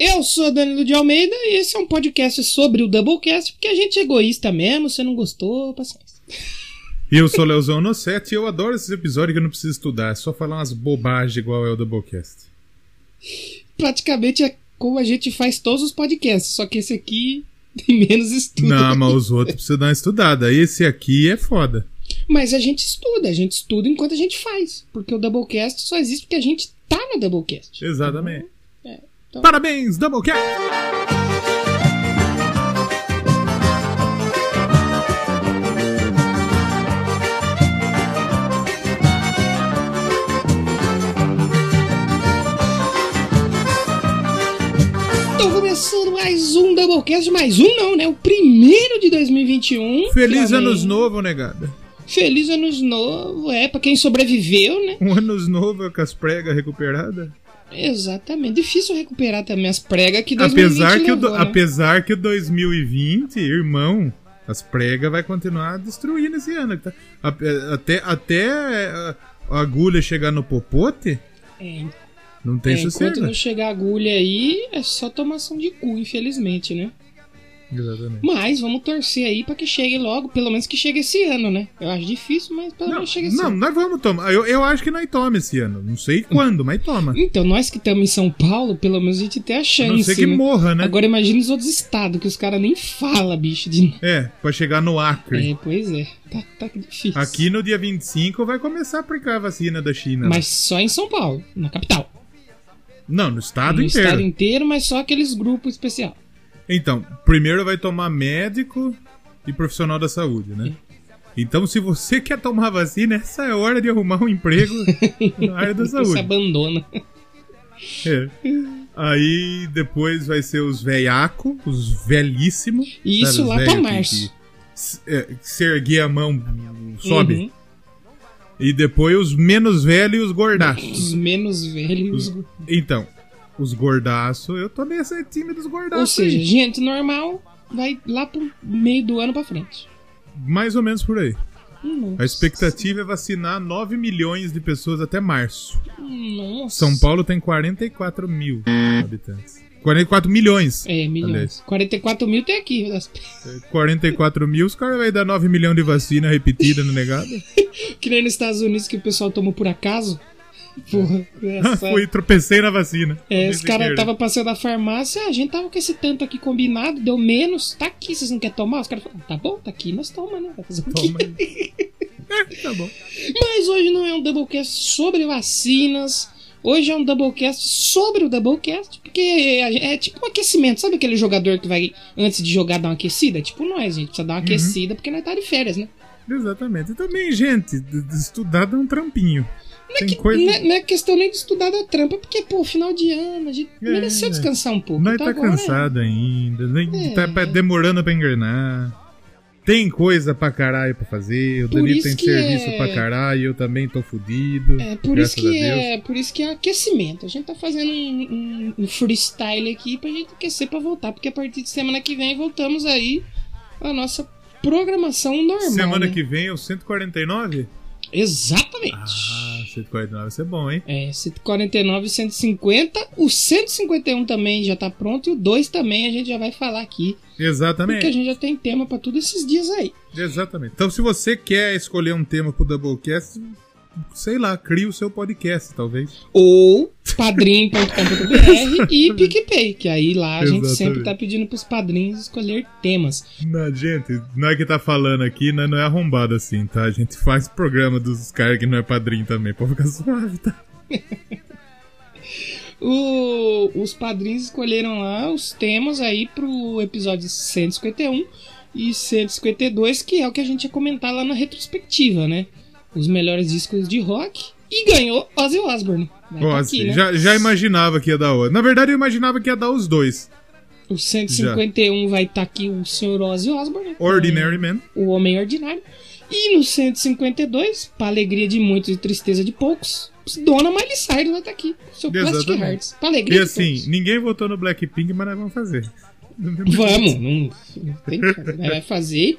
Eu sou Danilo de Almeida e esse é um podcast sobre o Doublecast, porque a gente é egoísta mesmo, você não gostou, paciência. E eu sou Leozão no 7 e eu adoro esses episódios que eu não preciso estudar, é só falar umas bobagens igual é o Doublecast. Praticamente é como a gente faz todos os podcasts, só que esse aqui tem menos estudo. Não, mas os outros precisam dar uma estudada. Esse aqui é foda. Mas a gente estuda, a gente estuda enquanto a gente faz, porque o Doublecast só existe porque a gente tá no Doublecast. Exatamente. É, então- Parabéns, Doublecast! Então começando mais um Doublecast, mais um não, né? O primeiro de 2021. Feliz. Anos Novo, negada. Feliz Anos Novo, é, pra quem sobreviveu, né? Um Anos Novo com as pregas recuperadas. Exatamente. Difícil recuperar também as pregas que 2020 Apesar que, o, levou, né? apesar que o 2020, irmão, as pregas vai continuar destruindo esse ano. tá? A- Até, até a agulha chegar no popote, É, não tem é, enquanto sossego. não chegar a agulha aí, é só tomação de cu, infelizmente, né? Exatamente. Mas vamos torcer aí pra que chegue logo, pelo menos que chegue esse ano, né? Eu acho difícil, mas pelo Não, menos chega esse não, ano. nós vamos tomar. Eu, eu acho que nós toma esse ano. Não sei quando, mas toma. Então, nós que estamos em São Paulo, pelo menos a gente tem a chance. não ser que né? morra, né? Agora imagina os outros estados, que os caras nem falam, bicho. De... É, pra chegar no Acre. É, pois é. Tá, tá difícil. Aqui no dia 25 vai começar a aplicar a vacina da China. Mas só em São Paulo, na capital. Não, no estado no inteiro. estado inteiro, mas só aqueles grupos especiais. Então, primeiro vai tomar médico e profissional da saúde, né? Então, se você quer tomar vacina, essa é a hora de arrumar um emprego na área da Você saúde. abandona. É. Aí depois vai ser os velhaco, os velhíssimos. E isso os lá pra março. que é, se erguer a mão, sobe. Uhum. E depois os menos velhos e os gordaços. Os menos velhos. Então, os gordaços, eu tô nesse time dos gordaços. Ou seja, aí. gente normal vai lá pro meio do ano pra frente. mais ou menos por aí. Nossa. A expectativa é vacinar 9 milhões de pessoas até março. Nossa. São Paulo tem 44 mil habitantes. 44 milhões. É, milhões. Aliás. 44 mil tem aqui. 44 mil, os caras vão dar 9 milhões de vacina repetida no negado. Que nem nos Estados Unidos que o pessoal tomou por acaso. Porra, engraçado. Fui, tropecei na vacina. É, os caras estavam passando na farmácia, "Ah, a gente tava com esse tanto aqui combinado, deu menos, tá aqui, vocês não querem tomar? Os caras falaram, tá bom, tá aqui, nós toma, né? Vai fazer o quê? É, tá bom. Mas hoje não é um Doublecast sobre vacinas, hoje é um Doublecast sobre o Doublecast, porque é, é tipo um aquecimento, sabe aquele jogador que vai, antes de jogar, dar uma aquecida? É tipo nós, a gente precisa dar uma aquecida porque nós tá de férias, né? Exatamente. E também, gente, estudar dá um trampinho. Tem Que- coisa. Não, é, não é questão nem de estudar da trampa, porque, pô, final de ano, a gente É. mereceu descansar um pouco. Nós Então tá agora- cansado ainda, nem É. tá demorando pra engrenar. Tem coisa pra caralho pra fazer, o Por Danilo tem serviço é- pra caralho, eu também tô fudido. É por isso que a é, por isso que é aquecimento. A gente tá fazendo um, um- um freestyle aqui pra gente aquecer pra voltar, porque a partir de semana que vem voltamos aí à nossa programação normal. Semana né? que vem é o 149? Exatamente. Ah, 149 isso é bom, hein? É, 149 e 150. O 151 também já tá pronto e o 2 também a gente já vai falar aqui. Exatamente. Porque a gente já tem tema pra todos esses dias aí. Exatamente. Então, se você quer escolher um tema pro Doublecast, sei lá, cria o seu podcast, talvez. Ou padrim.com.br e PicPay, que aí lá a gente Exatamente. sempre tá pedindo pros padrinhos escolher temas. Não, gente, não é que tá falando aqui, né, não é arrombado assim, tá? A gente faz programa dos caras que não é padrinho também, pra ficar suave, tá? O- os padrinhos escolheram lá os temas aí pro episódio 151 e 152, que é o que a gente ia comentar lá na retrospectiva, né? Os melhores discos de rock. E ganhou Ozzy Osbourne. Ó, tá assim, aqui, né? já, já imaginava que ia dar outro. Na verdade, eu imaginava que ia dar os dois. O 151 vai estar aqui o Sr. Ozzy Osbourne. Ordinary Man. O Homem Ordinário. E no 152, pra alegria de muitos e tristeza de poucos, Dona Miley Cyrus vai estar aqui. Seu Plastic Exatamente. Hearts. Pra alegria E assim, todos. ninguém votou no Blackpink, mas nós vamos fazer. Vamos, não, não tem que fazer, né? vai fazer.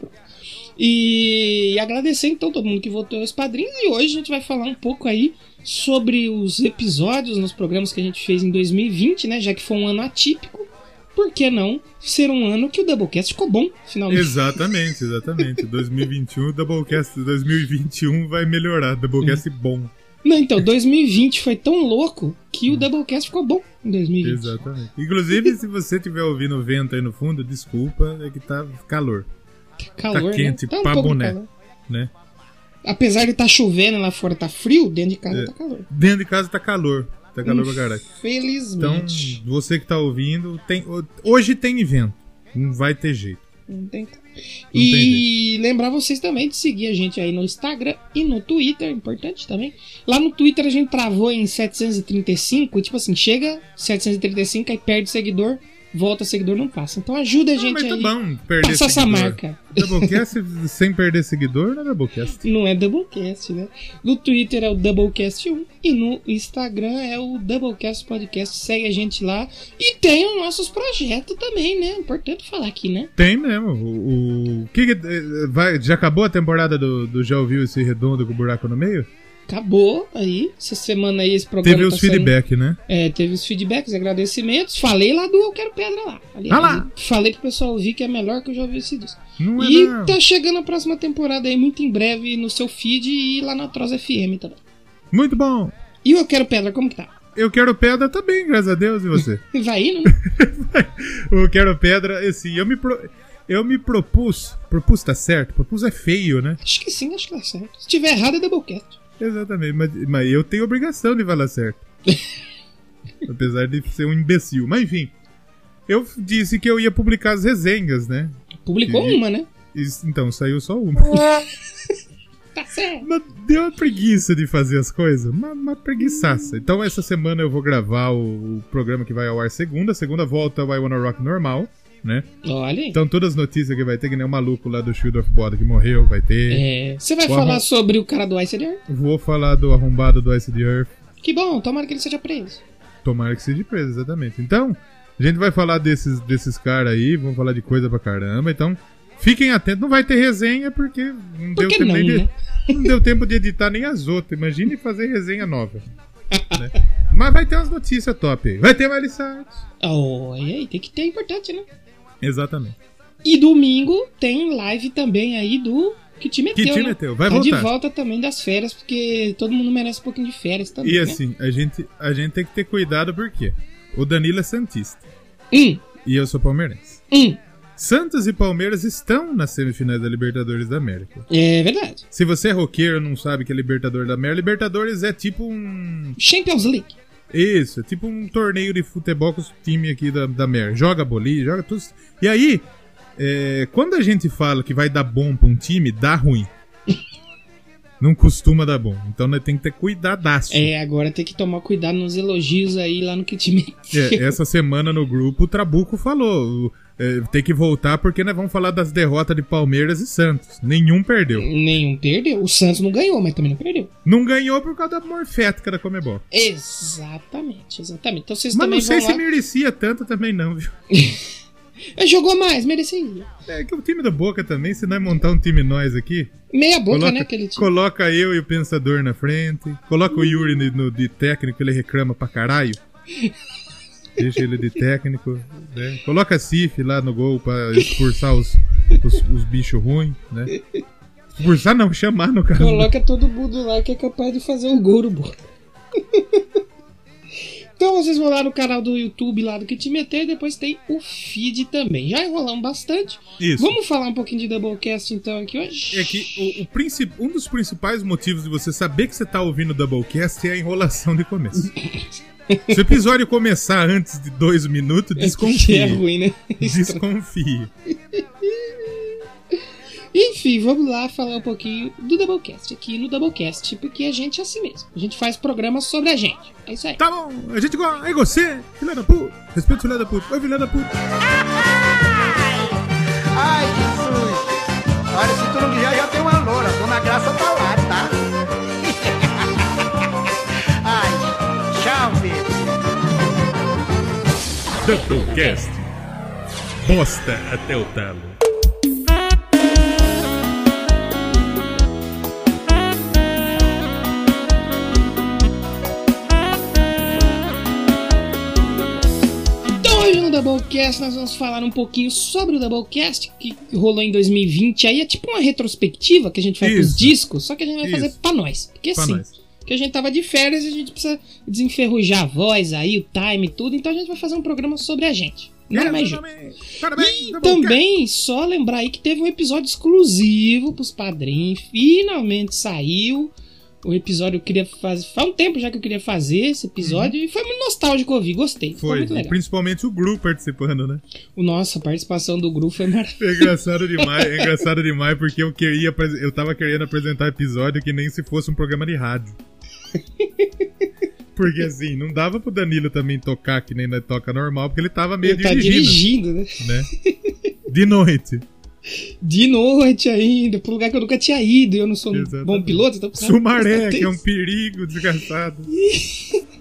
E. E agradecer então todo mundo que votou nos padrinhos. E hoje a gente vai falar um pouco aí sobre os episódios nos programas que a gente fez em 2020, né? Já que foi um ano atípico. Por que não ser um ano que o Doublecast ficou bom, finalmente? Exatamente, exatamente. 2021, o Doublecast 2021 vai melhorar. Doublecast bom. Não, então, 2020 foi tão louco que o Doublecast ficou bom em 2020. Exatamente. Inclusive, se você estiver ouvindo o vento aí no fundo, desculpa, é que tá calor. Calor, tá quente né? Tá pra boné, calor. né? Apesar de estar chovendo lá fora, tá frio, dentro de casa É. tá calor. Dentro de casa tá calor. Tá calor pra caralho. Então, Felizmente. você que tá ouvindo, tem, hoje tem evento. Não vai ter jeito. Não tem como. E lembrar vocês também de seguir a gente aí no Instagram e no Twitter, importante também. Lá no Twitter a gente travou em 735, e, tipo assim, chega 735, aí perde seguidor, volta seguidor, não passa. Então ajuda a Ah, gente mas tá aí. bom perder Passa essa marca. Doublecast sem perder seguidor não é Doublecast. Não é Doublecast, né? No Twitter é o Doublecast1 e no Instagram é o Doublecast Podcast. Segue a gente lá. E tem os nossos projetos também, né? Importante falar aqui, né? Tem mesmo. O, o que, que- eh, vai, já acabou a temporada do, do Já Ouviu esse redondo com o buraco no meio? Acabou aí. Essa semana aí esse programa. Teve tá os saindo- feedback, né? É, teve os feedbacks, agradecimentos. Falei lá do Eu Quero Pedra lá. Falei, Ah lá. falei pro pessoal ouvir que é melhor que eu já ouvi esse disco. Não é E não. tá chegando a próxima temporada aí, muito em breve, no seu feed e lá na Troz FM também. Muito bom. E o Eu Quero Pedra, como que tá? Eu quero pedra também, graças a Deus, e você? Vai indo, né? eu quero pedra, assim, eu me, pro- eu me propus, propus tá certo, propus é feio, né? Acho que sim, acho que tá certo. Se tiver errado, é Doublecast. Exatamente, mas, mas eu tenho obrigação de falar certo. Apesar de ser um imbecil. Mas enfim, eu disse que eu ia publicar as resenhas, né? Publicou E- uma, né? Isso- então, saiu só uma. Tá certo. Mas deu uma preguiça de fazer as coisas. Uma, uma preguiçaça. Então, essa semana eu vou gravar o, o programa que vai ao ar segunda. Segunda volta I Wanna Rock normal, né? Olha. Então, todas as notícias que vai ter, que nem o maluco lá do Shield of Boda que morreu, vai ter. É, Você vai falar mas- sobre o cara do Ice Earth? Vou falar do arrombado do Ice Earth. Que bom, tomara que ele seja preso. Tomara que seja preso, exatamente. Então, a gente vai falar desses, desses caras aí, vamos falar de coisa pra caramba. Então, fiquem atentos. Não vai ter resenha porque não, deu, tempo não, nem de, né? não deu tempo de editar nem as outras. Imagine fazer resenha nova. né? Mas vai ter umas notícias top aí. Vai ter Miley Cyrus. Oh, e aí, tem que ter, é importante, né? Exatamente. E domingo tem live também aí do Que Te Meteu, Que Te né? Meteu, vai tá de voltar. volta também das férias, porque todo mundo merece um pouquinho de férias também, E né? assim, a gente, a gente tem que ter cuidado porque o Danilo é Santista. Hum, E eu sou palmeirense. hum, Santos e Palmeiras estão nas semifinais da Libertadores da América. é verdade. Se você é roqueiro não sabe que é Libertadores da América, Libertadores é tipo um. Champions League. Isso, é tipo um torneio de futebol com os times aqui da, da América. Joga bolinha, joga tudo. E aí, é, quando a gente fala que vai dar bom pra um time, dá ruim. Não costuma dar bom. Então nós tem que ter cuidadaço. É, agora tem que tomar cuidado nos elogios aí lá no Que Meteu. É, essa semana no grupo o Trabuco falou. É, tem que voltar porque nós vamos falar das derrotas de Palmeiras e Santos. Nenhum perdeu. Nenhum perdeu. O Santos não ganhou, mas também não perdeu. Não ganhou por causa da morfética da Comebol. Exatamente, exatamente. Então vocês Mas também não sei se lá. merecia tanto também não, viu? É, Jogou mais, merecia. É que o time do Boca também, se nós montar um time nós aqui, Meia boca, coloca, né, aquele time. coloca eu e o Pensador na frente, coloca o Yuri no, no- de técnico, ele reclama pra caralho. Deixa ele de técnico, né? Coloca a Cif lá no gol pra expulsar os, os, os bichos ruins, né? Expulsar não, chamar no caso. Coloca todo mundo lá que é capaz de fazer um gol no Boca. Então vocês vão lá no canal do YouTube lá do Que Te Meter e depois tem o feed também. Já enrolamos bastante. Isso. Vamos falar um pouquinho de Doublecast então aqui hoje? É que o, o princip- um dos principais motivos de você saber que você tá ouvindo o Doublecast é a enrolação de começo. Se o episódio começar antes de dois minutos, É desconfie. É ruim, né? Desconfie. Enfim, vamos lá falar um pouquinho do Doublecast aqui no Doublecast, porque a gente é assim mesmo. A gente faz programas sobre a gente. É isso aí. Tá bom, a gente gosta. Aí você, filha da puta. Respeita o filha da puta. Oi, filha da puta. Ai, Jesus! Olha, se tu não quiser, já tem uma loura. Dona Graça tá lá, tá? Doublecast. Bosta até o talo. Então, Doublecast, nós vamos falar um pouquinho sobre o Doublecast que rolou em 2020. Aí é tipo uma retrospectiva que a gente faz com os discos, só que a gente vai Isso. fazer pra nós. Porque pra assim, nós que a gente tava de férias e a gente precisa desenferrujar a voz aí, o time e tudo. Então a gente vai fazer um programa sobre a gente. Nada mais justo. E também, só lembrar aí que teve um episódio exclusivo pros padrinhos. Finalmente saiu. O episódio eu queria fazer. Faz um tempo já que eu queria fazer esse episódio e foi muito nostálgico ouvir. Gostei. Foi, muito legal. principalmente o Gru participando, né? O Nossa, a participação do grupo foi maravilhosa. É engraçado demais, é engraçado demais porque eu queria, eu tava querendo apresentar episódio que nem se fosse um programa de rádio. Porque assim, não dava pro Danilo também tocar que nem na toca normal, porque ele tava meio Ele tá dirigindo, dirigindo, né? né? De noite. De noite ainda, pro lugar que eu nunca tinha ido. E eu não sou Exatamente. bom piloto, então precisava Sumaré, que é um perigo desgraçado.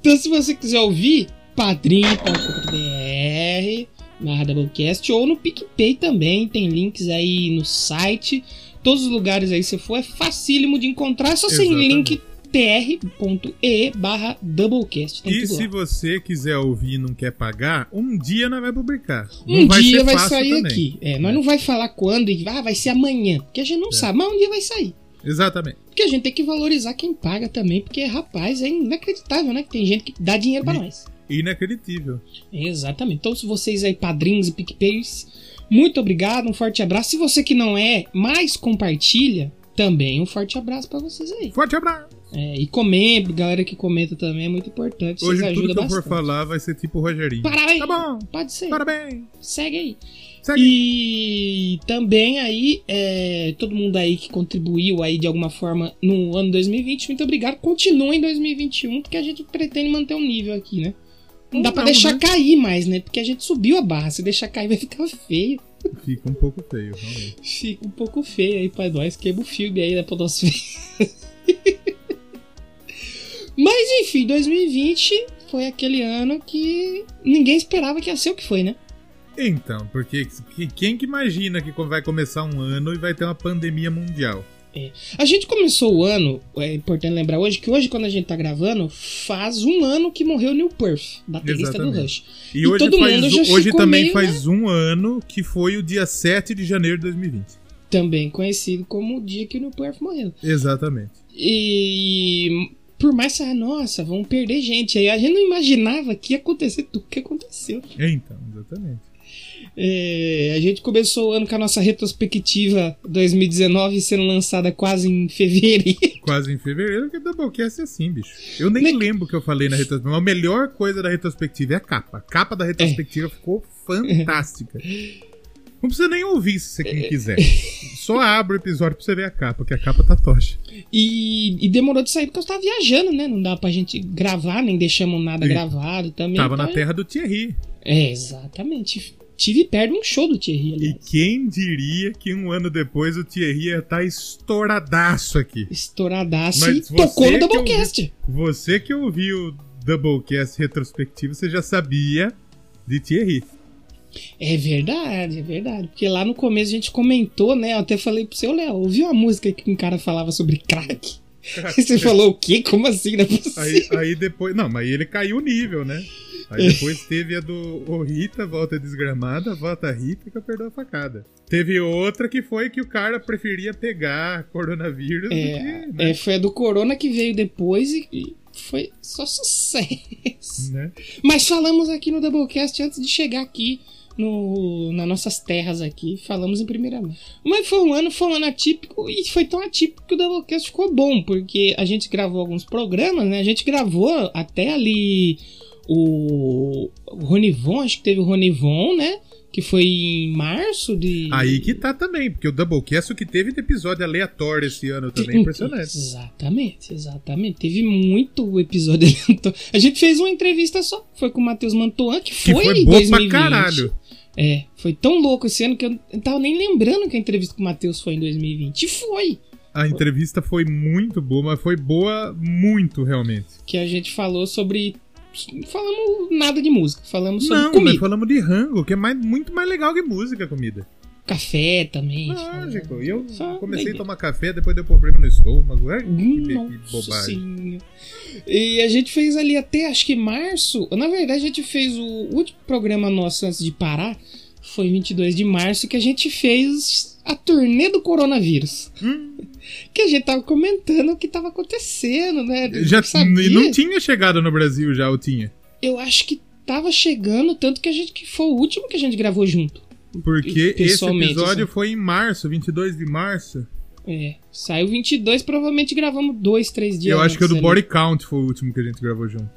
Então, se você quiser ouvir, padrim.com.br barra Doublecast ou no PicPay também, tem links aí no site. Todos os lugares aí que você for, é facílimo de encontrar, é só sem link tr.e barra Doublecast. E tudo lá. se você quiser ouvir e não quer pagar, um dia nós vai publicar. Um vai dia vai sair também. aqui. É, nós não vai falar quando e ah, vai ser amanhã, porque a gente não É. sabe, mas um dia vai sair. Exatamente. Porque a gente tem que valorizar quem paga também, porque, rapaz, é inacreditável, né? Que tem gente que dá dinheiro pra E- nós. Inacreditável. Exatamente. Então, se vocês aí, padrinhos e PicPays, muito obrigado, um forte abraço. Se você que não é, mais compartilha, também um forte abraço pra vocês aí. Forte abraço. É, e comenta, galera que comenta também é muito importante. Hoje tudo que eu for falar vai ser tipo o Rogerinho. Parabéns! Tá bom. Pode ser. Parabéns. Segue aí. Segue. E também aí, é, todo mundo aí que contribuiu aí de alguma forma no ano 2020, muito obrigado. Continua em 2021, porque a gente pretende manter um nível aqui, né? Não dá Ou pra não, deixar né? cair mais, né? Porque a gente subiu a barra. Se deixar cair vai ficar feio. Fica um pouco feio, realmente. Fica um pouco feio aí pra nós. Queima o filme aí da podosfera. Mas enfim, 2020 foi aquele ano que ninguém esperava que ia ser o que foi, né? Então, porque que- quem que imagina que vai começar um ano e vai ter uma pandemia mundial? A gente começou o ano, é importante lembrar hoje, que hoje quando a gente tá gravando, faz um ano que morreu Neil Perth, baterista do Exatamente. Rush. E, E hoje, todo faz, hoje também meio, faz um ano que foi o dia 7 de janeiro de 2020. Também conhecido como o dia que o Neil Perth morreu. Exatamente. E por mais que, ah, nossa, vamos perder gente. Aí a gente não imaginava que ia acontecer tudo que aconteceu. Então, exatamente. É, a gente começou o ano com a nossa retrospectiva 2019 sendo lançada quase em fevereiro. Quase em fevereiro que Doublecast é assim, bicho. Eu nem Ne- lembro o que eu falei na retrospectiva. A melhor coisa da retrospectiva é a capa. A capa da retrospectiva ficou fantástica. Não precisa nem ouvir se você não quiser. Só abre o episódio pra você ver a capa, que a capa tá tocha. E, e demorou de sair porque eu estava viajando, né? Não dá pra gente gravar, nem deixamos nada E gravado também. Tava então na é- terra do Thierry. É, exatamente. Tive perto de um show do Thierry E ali. quem diria que um ano depois o Thierry ia estar estouradaço aqui? Estouradaço Mas e tocou no Doublecast. Você que ouviu o Doublecast retrospectivo, você já sabia de Thierry. É verdade, é verdade. Porque lá no começo a gente comentou, né? Eu até falei pro seu Léo, ouviu uma música que um cara falava sobre crack? Aí você falou o quê? Como assim? Não é. Aí, aí depois. Não, mas ele caiu o nível, né? Aí depois teve a do o Rita, volta desgramada, volta Rita que perdeu a facada. Teve outra que foi que o cara preferia pegar coronavírus do que. É, Né? é, foi a do Corona que veio depois e, e foi só sucesso. né? Mas falamos aqui no Doublecast antes de chegar aqui no, nas nossas terras aqui, falamos em primeira mão. Mas foi um ano, foi um ano atípico e foi tão atípico que o Doublecast ficou bom, porque a gente gravou alguns programas, né? A gente gravou até ali o, o Ronivon, acho que teve o Ronivon, né? Que foi em março de. Aí que tá também, porque o Doublecast o que teve de episódio aleatório esse ano também é impressionante. Exatamente, exatamente. Teve muito episódio aleatório. A gente fez uma entrevista só, foi com o Matheus Mantoan, que Que foi, foi em boa 2020. pra caralho. É, foi tão louco esse ano que eu não tava nem lembrando que a entrevista com o Matheus foi em 2020. E foi! A entrevista foi muito boa, mas foi boa muito realmente. Que a gente falou sobre. Falamos nada de música, falamos sobre Não, comida. nós falamos de rango, que é mais, muito mais legal que música, comida. Café também. Lógico. E eu Só comecei a tomar café, depois deu problema no estômago. É, que, que bobagem. E a gente fez ali até acho que março. Na verdade, a gente fez o último programa nosso antes de parar. Foi 22 de março que a gente fez a turnê do coronavírus. Hum. Que a gente tava comentando o que tava acontecendo, né? Já, Sabia? e não tinha chegado no Brasil já, ou tinha? Eu acho que tava chegando, tanto que a gente que foi o último que a gente gravou junto. Porque esse episódio assim. foi em março, 22 de março. É, saiu 22, provavelmente gravamos dois, três dias. eu acho que o do ali. Body Count foi o último que a gente gravou junto.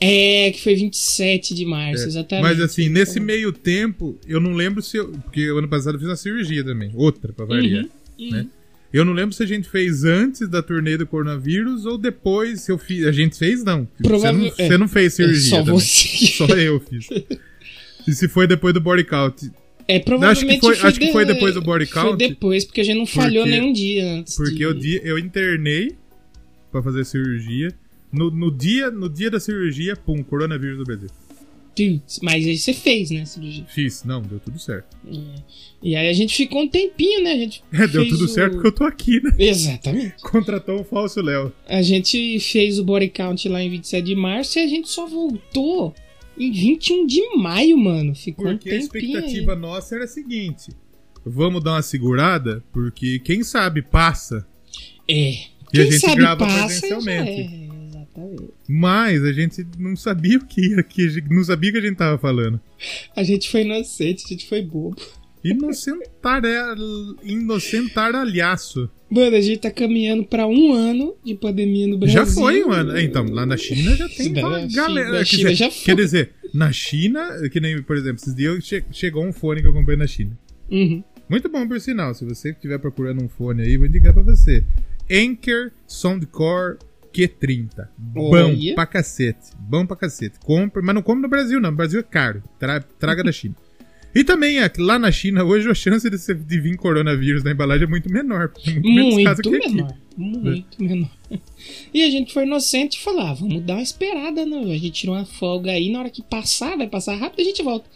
É, que foi 27 de março, É. exatamente. Mas assim, nesse meio tempo, eu não lembro se eu. Porque ano passado eu fiz uma cirurgia também. Outra, pra variar. Uhum, né? Eu não lembro se a gente fez antes da turnê do coronavírus ou depois se eu fiz. A gente fez, não. Provável- Você não, é. você não fez cirurgia. Só também. você. Só eu fiz. E se foi depois do body count? É, provavelmente foi- acho que de- foi depois do body Foi count. depois, porque a gente não falhou Porque- nenhum dia antes. Porque de... eu, di- eu internei pra fazer cirurgia. No, no dia, no dia da cirurgia, pum, coronavírus do Brasil. Mas aí você fez, né, cirurgia. Fiz, não, deu tudo certo. É. E aí a gente ficou um tempinho, né? A gente É, deu tudo o- certo porque eu tô aqui, né? Exatamente. Contratou o falso Léo. A gente fez o body count lá em 27 de março e a gente só voltou em 21 de maio, mano. Ficou Porque um a expectativa nossa era a seguinte: vamos dar uma segurada, porque quem sabe passa. aí. É. E Quem a gente sabe grava passa, presencialmente. é, exatamente. Mas a gente não sabia o que ia, que a gente- não sabia o que a gente tava falando. A gente foi inocente, a gente foi bobo. Inocentar, inocentaralhaço. Mano, a gente tá caminhando pra um ano de pandemia no Brasil. Já foi, mano. É, Então, lá na China já tem Da uma galera. quer China dizer, já foi. Quer dizer, na China, que nem, por exemplo, esses dias che- chegou um fone que eu comprei na China. Uhum. Muito bom, por sinal. Se você estiver procurando um fone aí, vou indicar pra você. Anker Soundcore Q30. Bom Olha. pra cacete. Bom pra cacete. Compre, mas não compre no Brasil, não. No Brasil é caro. Tra- traga da China. E também, aqui- lá na China, hoje a chance de, você- de vir coronavírus na embalagem é muito menor. é Muito, Muito aqui. menor. Muito menor. E a gente foi inocente e falou: ah, vamos dar uma esperada, né? A gente tirou uma folga aí, na hora que passar, vai passar rápido, a gente volta.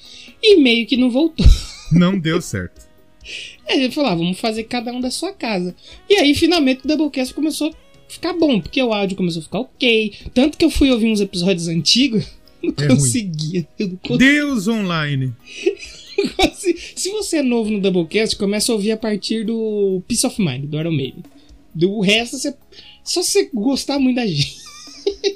E meio que não voltou. Não deu certo. A gente falou: ah, vamos fazer cada um da sua casa. E aí, finalmente, o Doublecast começou a ficar bom, porque o áudio começou a ficar ok. Tanto que eu fui ouvir uns episódios antigos, não É conseguia. Não conseguia. Deus online. Se, você é novo no Doublecast, começa a ouvir a partir do Peace of Mind, do Iron Maiden. Do resto, você, só se você gostar muito da gente.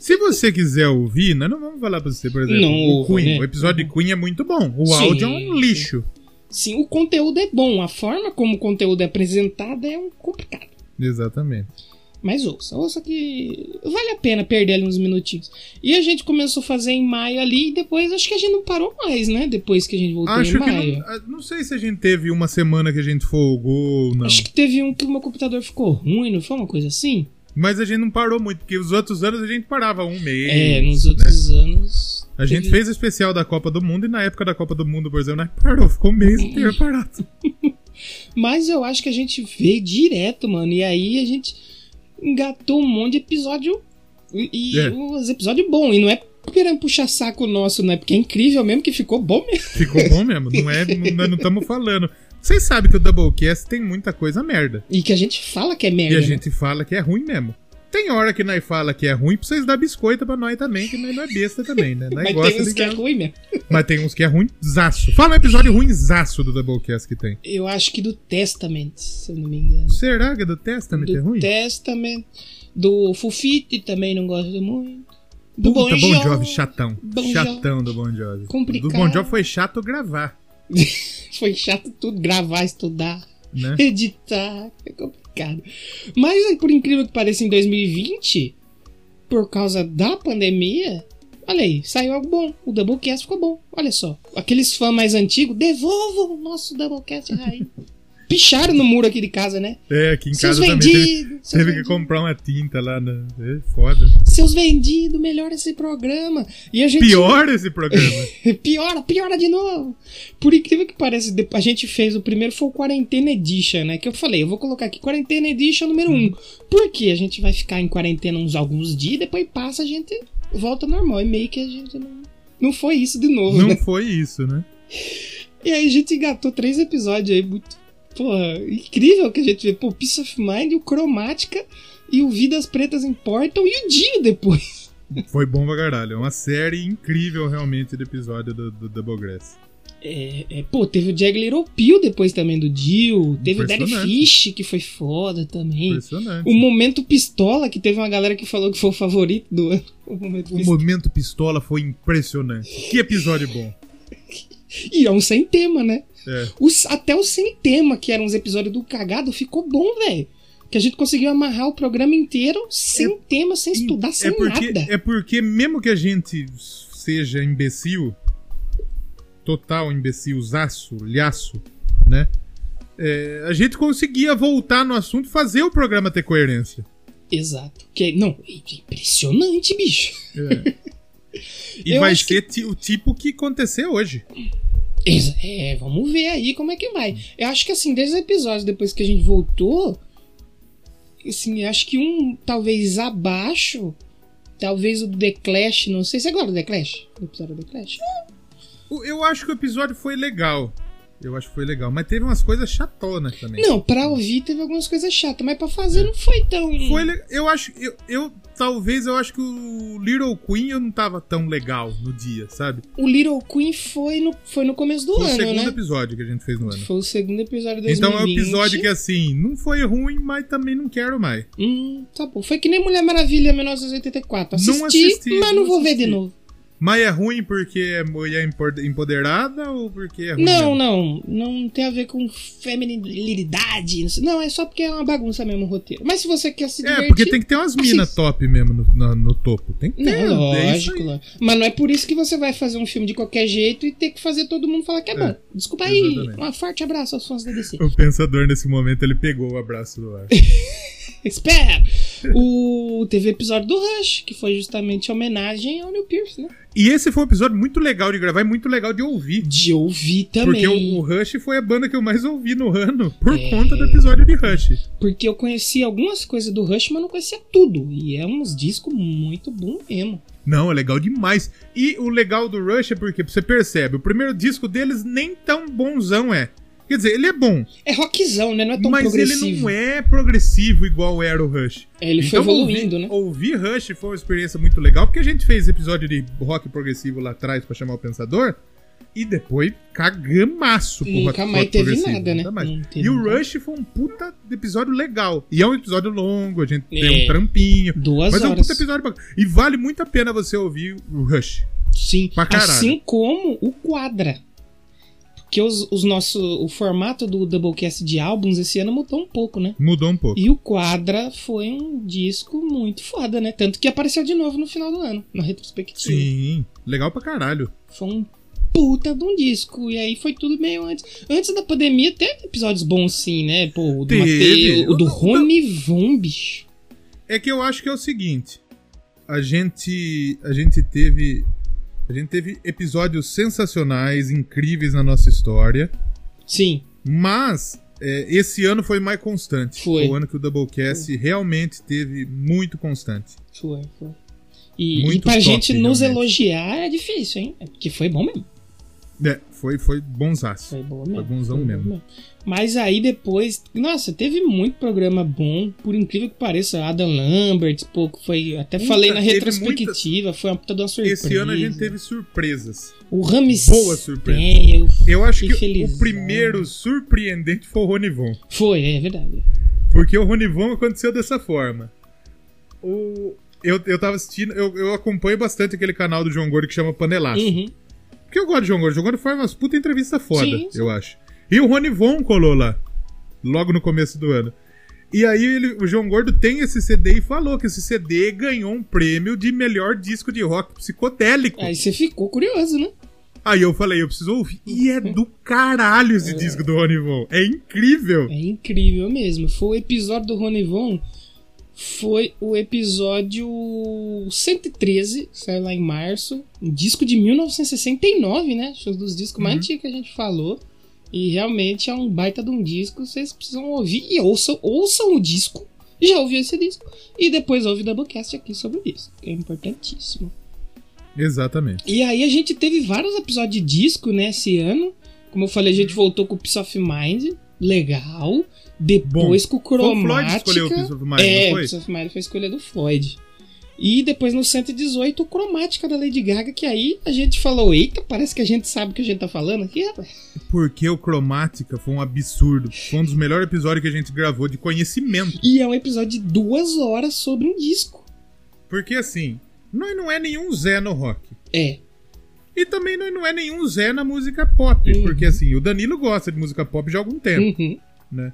Se você quiser ouvir, nós não vamos falar pra você, por exemplo, Não, o Queen. né? O episódio de Queen é muito bom. O Sim, áudio é um lixo. Sim, o conteúdo é bom, a forma como o conteúdo é apresentado é um complicado. Exatamente. Mas ouça, ouça que vale a pena perder ali uns minutinhos. E a gente começou a fazer em maio ali e depois acho que a gente não parou mais, né? Depois que a gente voltou Acho em que maio. não, ah, não sei se a gente teve uma semana que a gente folgou ou não. Acho que teve um que o meu computador ficou ruim, não foi uma coisa assim? Mas a gente não parou muito, porque os outros anos a gente parava um mês. É, nos né? outros anos. A gente teve- fez o especial da Copa do Mundo e na época da Copa do Mundo, por exemplo, nós parou, ficou um mês inteiro parado. Mas eu acho que a gente veio direto, mano. E aí a gente engatou um monte de episódio. E, e É. uns episódios bons. E não é querendo puxar saco nosso, né? Porque é incrível mesmo que ficou bom mesmo. Ficou bom mesmo, não é? não- não estamos falando. Vocês sabem que o Doublecast tem muita coisa merda. E que a gente fala que é merda. E a né? gente fala que é ruim mesmo. Tem hora que nós fala que é ruim pra vocês dar biscoito pra nós também, que nós não é besta também, né? Nós Mas tem uns que é ruim mesmo. Mas tem uns que é ruim zaço. Fala um episódio ruim zaço do Doublecast que tem. Eu acho que do Testament, se eu não me engano. Será que é do Testament do é ruim? Testament. Do Fufite também não gosto muito. Do Puta, Bon Bon Jovi. Jovi, chatão. Bon. Chatão do Bon Jovi. Complicado. Do Bon Jovi foi chato gravar, Foi chato tudo, gravar, estudar. Né? editar, é complicado. Mas por incrível que pareça, em 2020, por causa da pandemia, olha aí, saiu algo bom. O Doublecast ficou bom. Olha só. Aqueles fãs mais antigos, devolvam o nosso Doublecast raiz. Picharam no muro aqui de casa, né? É, aqui em Seus casa também teve, teve que comprar uma tinta lá. Na... É foda. seus vendidos, melhora esse programa. E a gente Pior esse programa. piora, piora de novo. Por incrível que pareça, a gente fez o primeiro foi o Quarentena Edition, né? Que eu falei, eu vou colocar aqui Quarentena Edition número 1. Um. Porque a gente vai ficar em quarentena uns alguns dias, depois passa, a gente volta normal. E meio que a gente não. Não foi isso de novo, Não né? foi isso, né? E aí a gente engatou três episódios aí, muito. Porra, incrível que a gente vê. Pô, Peace of Mind, o Cromática e o Vidas Pretas Importam e o Dio depois. Foi bom pra caralho. É uma série incrível, realmente, de episódio do, do Doublegrass. É, é, pô, teve o Jag Little Pill depois também do Dio. Teve o Daddy. Fish, que foi foda também. Impressionante. O Momento Pistola, que teve uma galera que falou que foi o favorito do ano. O Momento O Pistola. momento pistola foi impressionante. Que episódio bom. E é um sem tema, né? É. Os- até o sem tema, que eram uns episódios do cagado, ficou bom, velho. Que a gente conseguiu amarrar o programa inteiro sem tema, sem estudar, sem é porque, nada. É porque, mesmo que a gente seja imbecil, total imbecilzaço, lhaço, né? É, a gente conseguia voltar no assunto e fazer o programa ter coerência. Exato. Que, não, é impressionante, bicho. É. E Eu vai que- ser ti- o tipo que aconteceu hoje. É, vamos ver aí como é que vai. Eu acho que assim, desde os episódios depois que a gente voltou, assim, acho que um talvez abaixo, talvez o The Clash, não sei. Você gosta do The Clash? Do episódio do The Clash? O- Eu acho que o episódio foi legal. Eu acho que foi legal. Mas teve umas coisas chatonas também. Não, pra ouvir teve algumas coisas chatas, mas pra fazer não foi tão. Foi le- Eu acho. Eu, eu- talvez eu acho que o Little Queen eu não tava tão legal no dia, sabe? O Little Queen foi no, foi no começo do Foi o ano, segundo né? episódio que a gente fez no ano. Foi o segundo episódio 2020. Então é um episódio que assim, não foi ruim, mas também não quero mais. Hum, tá bom. Foi que nem Mulher Maravilha 1984. Assisti, Não assisti, mas não não vou ver assisti. de novo. Mas é ruim porque é mulher empo- empoderada ou porque é ruim? Não, mesmo? não. Não tem a ver com feminilidade. não é só porque é uma bagunça mesmo o roteiro. Mas se você quer se É, divertir... porque tem que ter umas minas top mesmo no, no- no topo. Tem que ter. Não, é lógico, aí. Mas não é por isso que você vai fazer um filme de qualquer jeito e ter que fazer todo mundo falar que é, É, bom. Desculpa aí. exatamente. Um forte abraço aos fãs da DC. O pensador nesse momento ele pegou o abraço do ar. Espera! O... Teve episódio do Rush, que foi justamente homenagem ao Neil Pierce, né? E esse foi um episódio muito legal de gravar e muito legal de ouvir. De ouvir também. Porque o, Rush foi a banda que eu mais ouvi no ano por É. conta do episódio de Rush. Porque eu conhecia algumas coisas do Rush, mas não conhecia tudo. E é uns discos muito bom mesmo. Não, é legal demais. E o legal do Rush é porque você percebe, o primeiro disco deles nem tão bonzão é. Quer dizer, ele é bom, É rockzão, né? Não é tão mas progressivo. ele não é progressivo igual era o Rush. É, ele foi Então, evoluindo, ouvir, né? Ouvir Rush foi uma experiência muito legal, porque a gente fez episódio de rock progressivo lá atrás pra chamar o Pensador, e depois cagamaço pro Nunca rock, mais rock teve progressivo, nada, né? nunca mais. E o. Rush foi um puta episódio legal. E é um episódio longo, a gente É. tem um trampinho. Duas Mas é um horas. puta episódio bacana. E vale muito a pena você ouvir o Rush. Sim. Pra caralho. Assim como o Quadra. Porque os, os nossos, o formato do Doublecast de álbuns esse ano mudou um pouco, né? Mudou um pouco. E o Quadra foi um disco muito foda, né? Tanto que apareceu de novo no final do ano, na retrospectiva. Sim, legal pra caralho. Foi um puta de um disco. E aí foi tudo meio antes. Antes da pandemia teve episódios bons sim, né? Pô, o do. Mateu, o do Eu- Rony Von, bicho. É que eu acho que é o seguinte. A gente. A gente teve. A gente teve episódios sensacionais, incríveis na nossa história. Sim, Mas é, esse ano foi mais constante. Foi. o ano que o Doublecast realmente teve muito constante. foi, foi. E, Muito e pra top, gente nos realmente. elogiar é difícil, hein? É porque foi bom mesmo. É, foi, foi bonsaço. Foi bom mesmo. bonzão Foi bom mesmo. Mas aí depois, nossa, teve muito programa bom, por incrível que pareça, Adam Lambert, pouco foi, até falei na retrospectiva, foi uma puta de uma surpresa. Esse ano a gente teve surpresas. o Rames boa surpresa. Eu- Eu acho que Infelizão. o primeiro surpreendente foi o Ronivon. Foi, é verdade. Porque o Ronivon aconteceu dessa forma. O... Eu, eu tava assistindo, eu, eu acompanho bastante aquele canal do João Gordo que chama Panelaço. Uhum. Porque eu gosto de João Gordo. O João Gordo faz umas puta entrevista foda, Sim, sim. eu acho. E o Ronivon colou lá. Logo no começo do ano. E aí ele- o João Gordo tem esse CD e falou que esse CD ganhou um prêmio de melhor disco de rock psicodélico. Aí você ficou curioso, né? Aí eu falei, eu preciso ouvir. E é do caralho esse disco do Ronivon. É incrível. É incrível mesmo. Foi o episódio do Rony Von. Foi o episódio 113, que saiu lá em março. Um disco de 1969, né? É um dos discos mais Uhum. antigos que a gente falou. E realmente é um baita de um disco. Vocês precisam ouvir e ouçam, ouçam o disco. Já ouviu esse disco? E depois ouve o Doublecast aqui sobre o disco, que é importantíssimo. Exatamente. E aí a gente teve vários episódios de disco, né, esse ano. Como eu falei, a gente voltou com o Peace of Mind, legal. Depois com o Foi o Floyd Cromática. escolheu o Peace of Mind, é, não o foi? Peace of Mind foi a escolha do Floyd. E depois no 118, o Cromática da Lady Gaga, que aí a gente falou, eita, parece que a gente sabe o que a gente tá falando aqui, rapaz. Porque o Cromática foi um absurdo. Foi um dos melhores episódios que a gente gravou de conhecimento. E é um episódio de duas horas sobre um disco. Porque assim, nós não é nenhum Zé no rock. É, E também nós não é nenhum Zé na música pop. Uhum. Porque assim, o Danilo gosta de música pop já há algum tempo, uhum. né?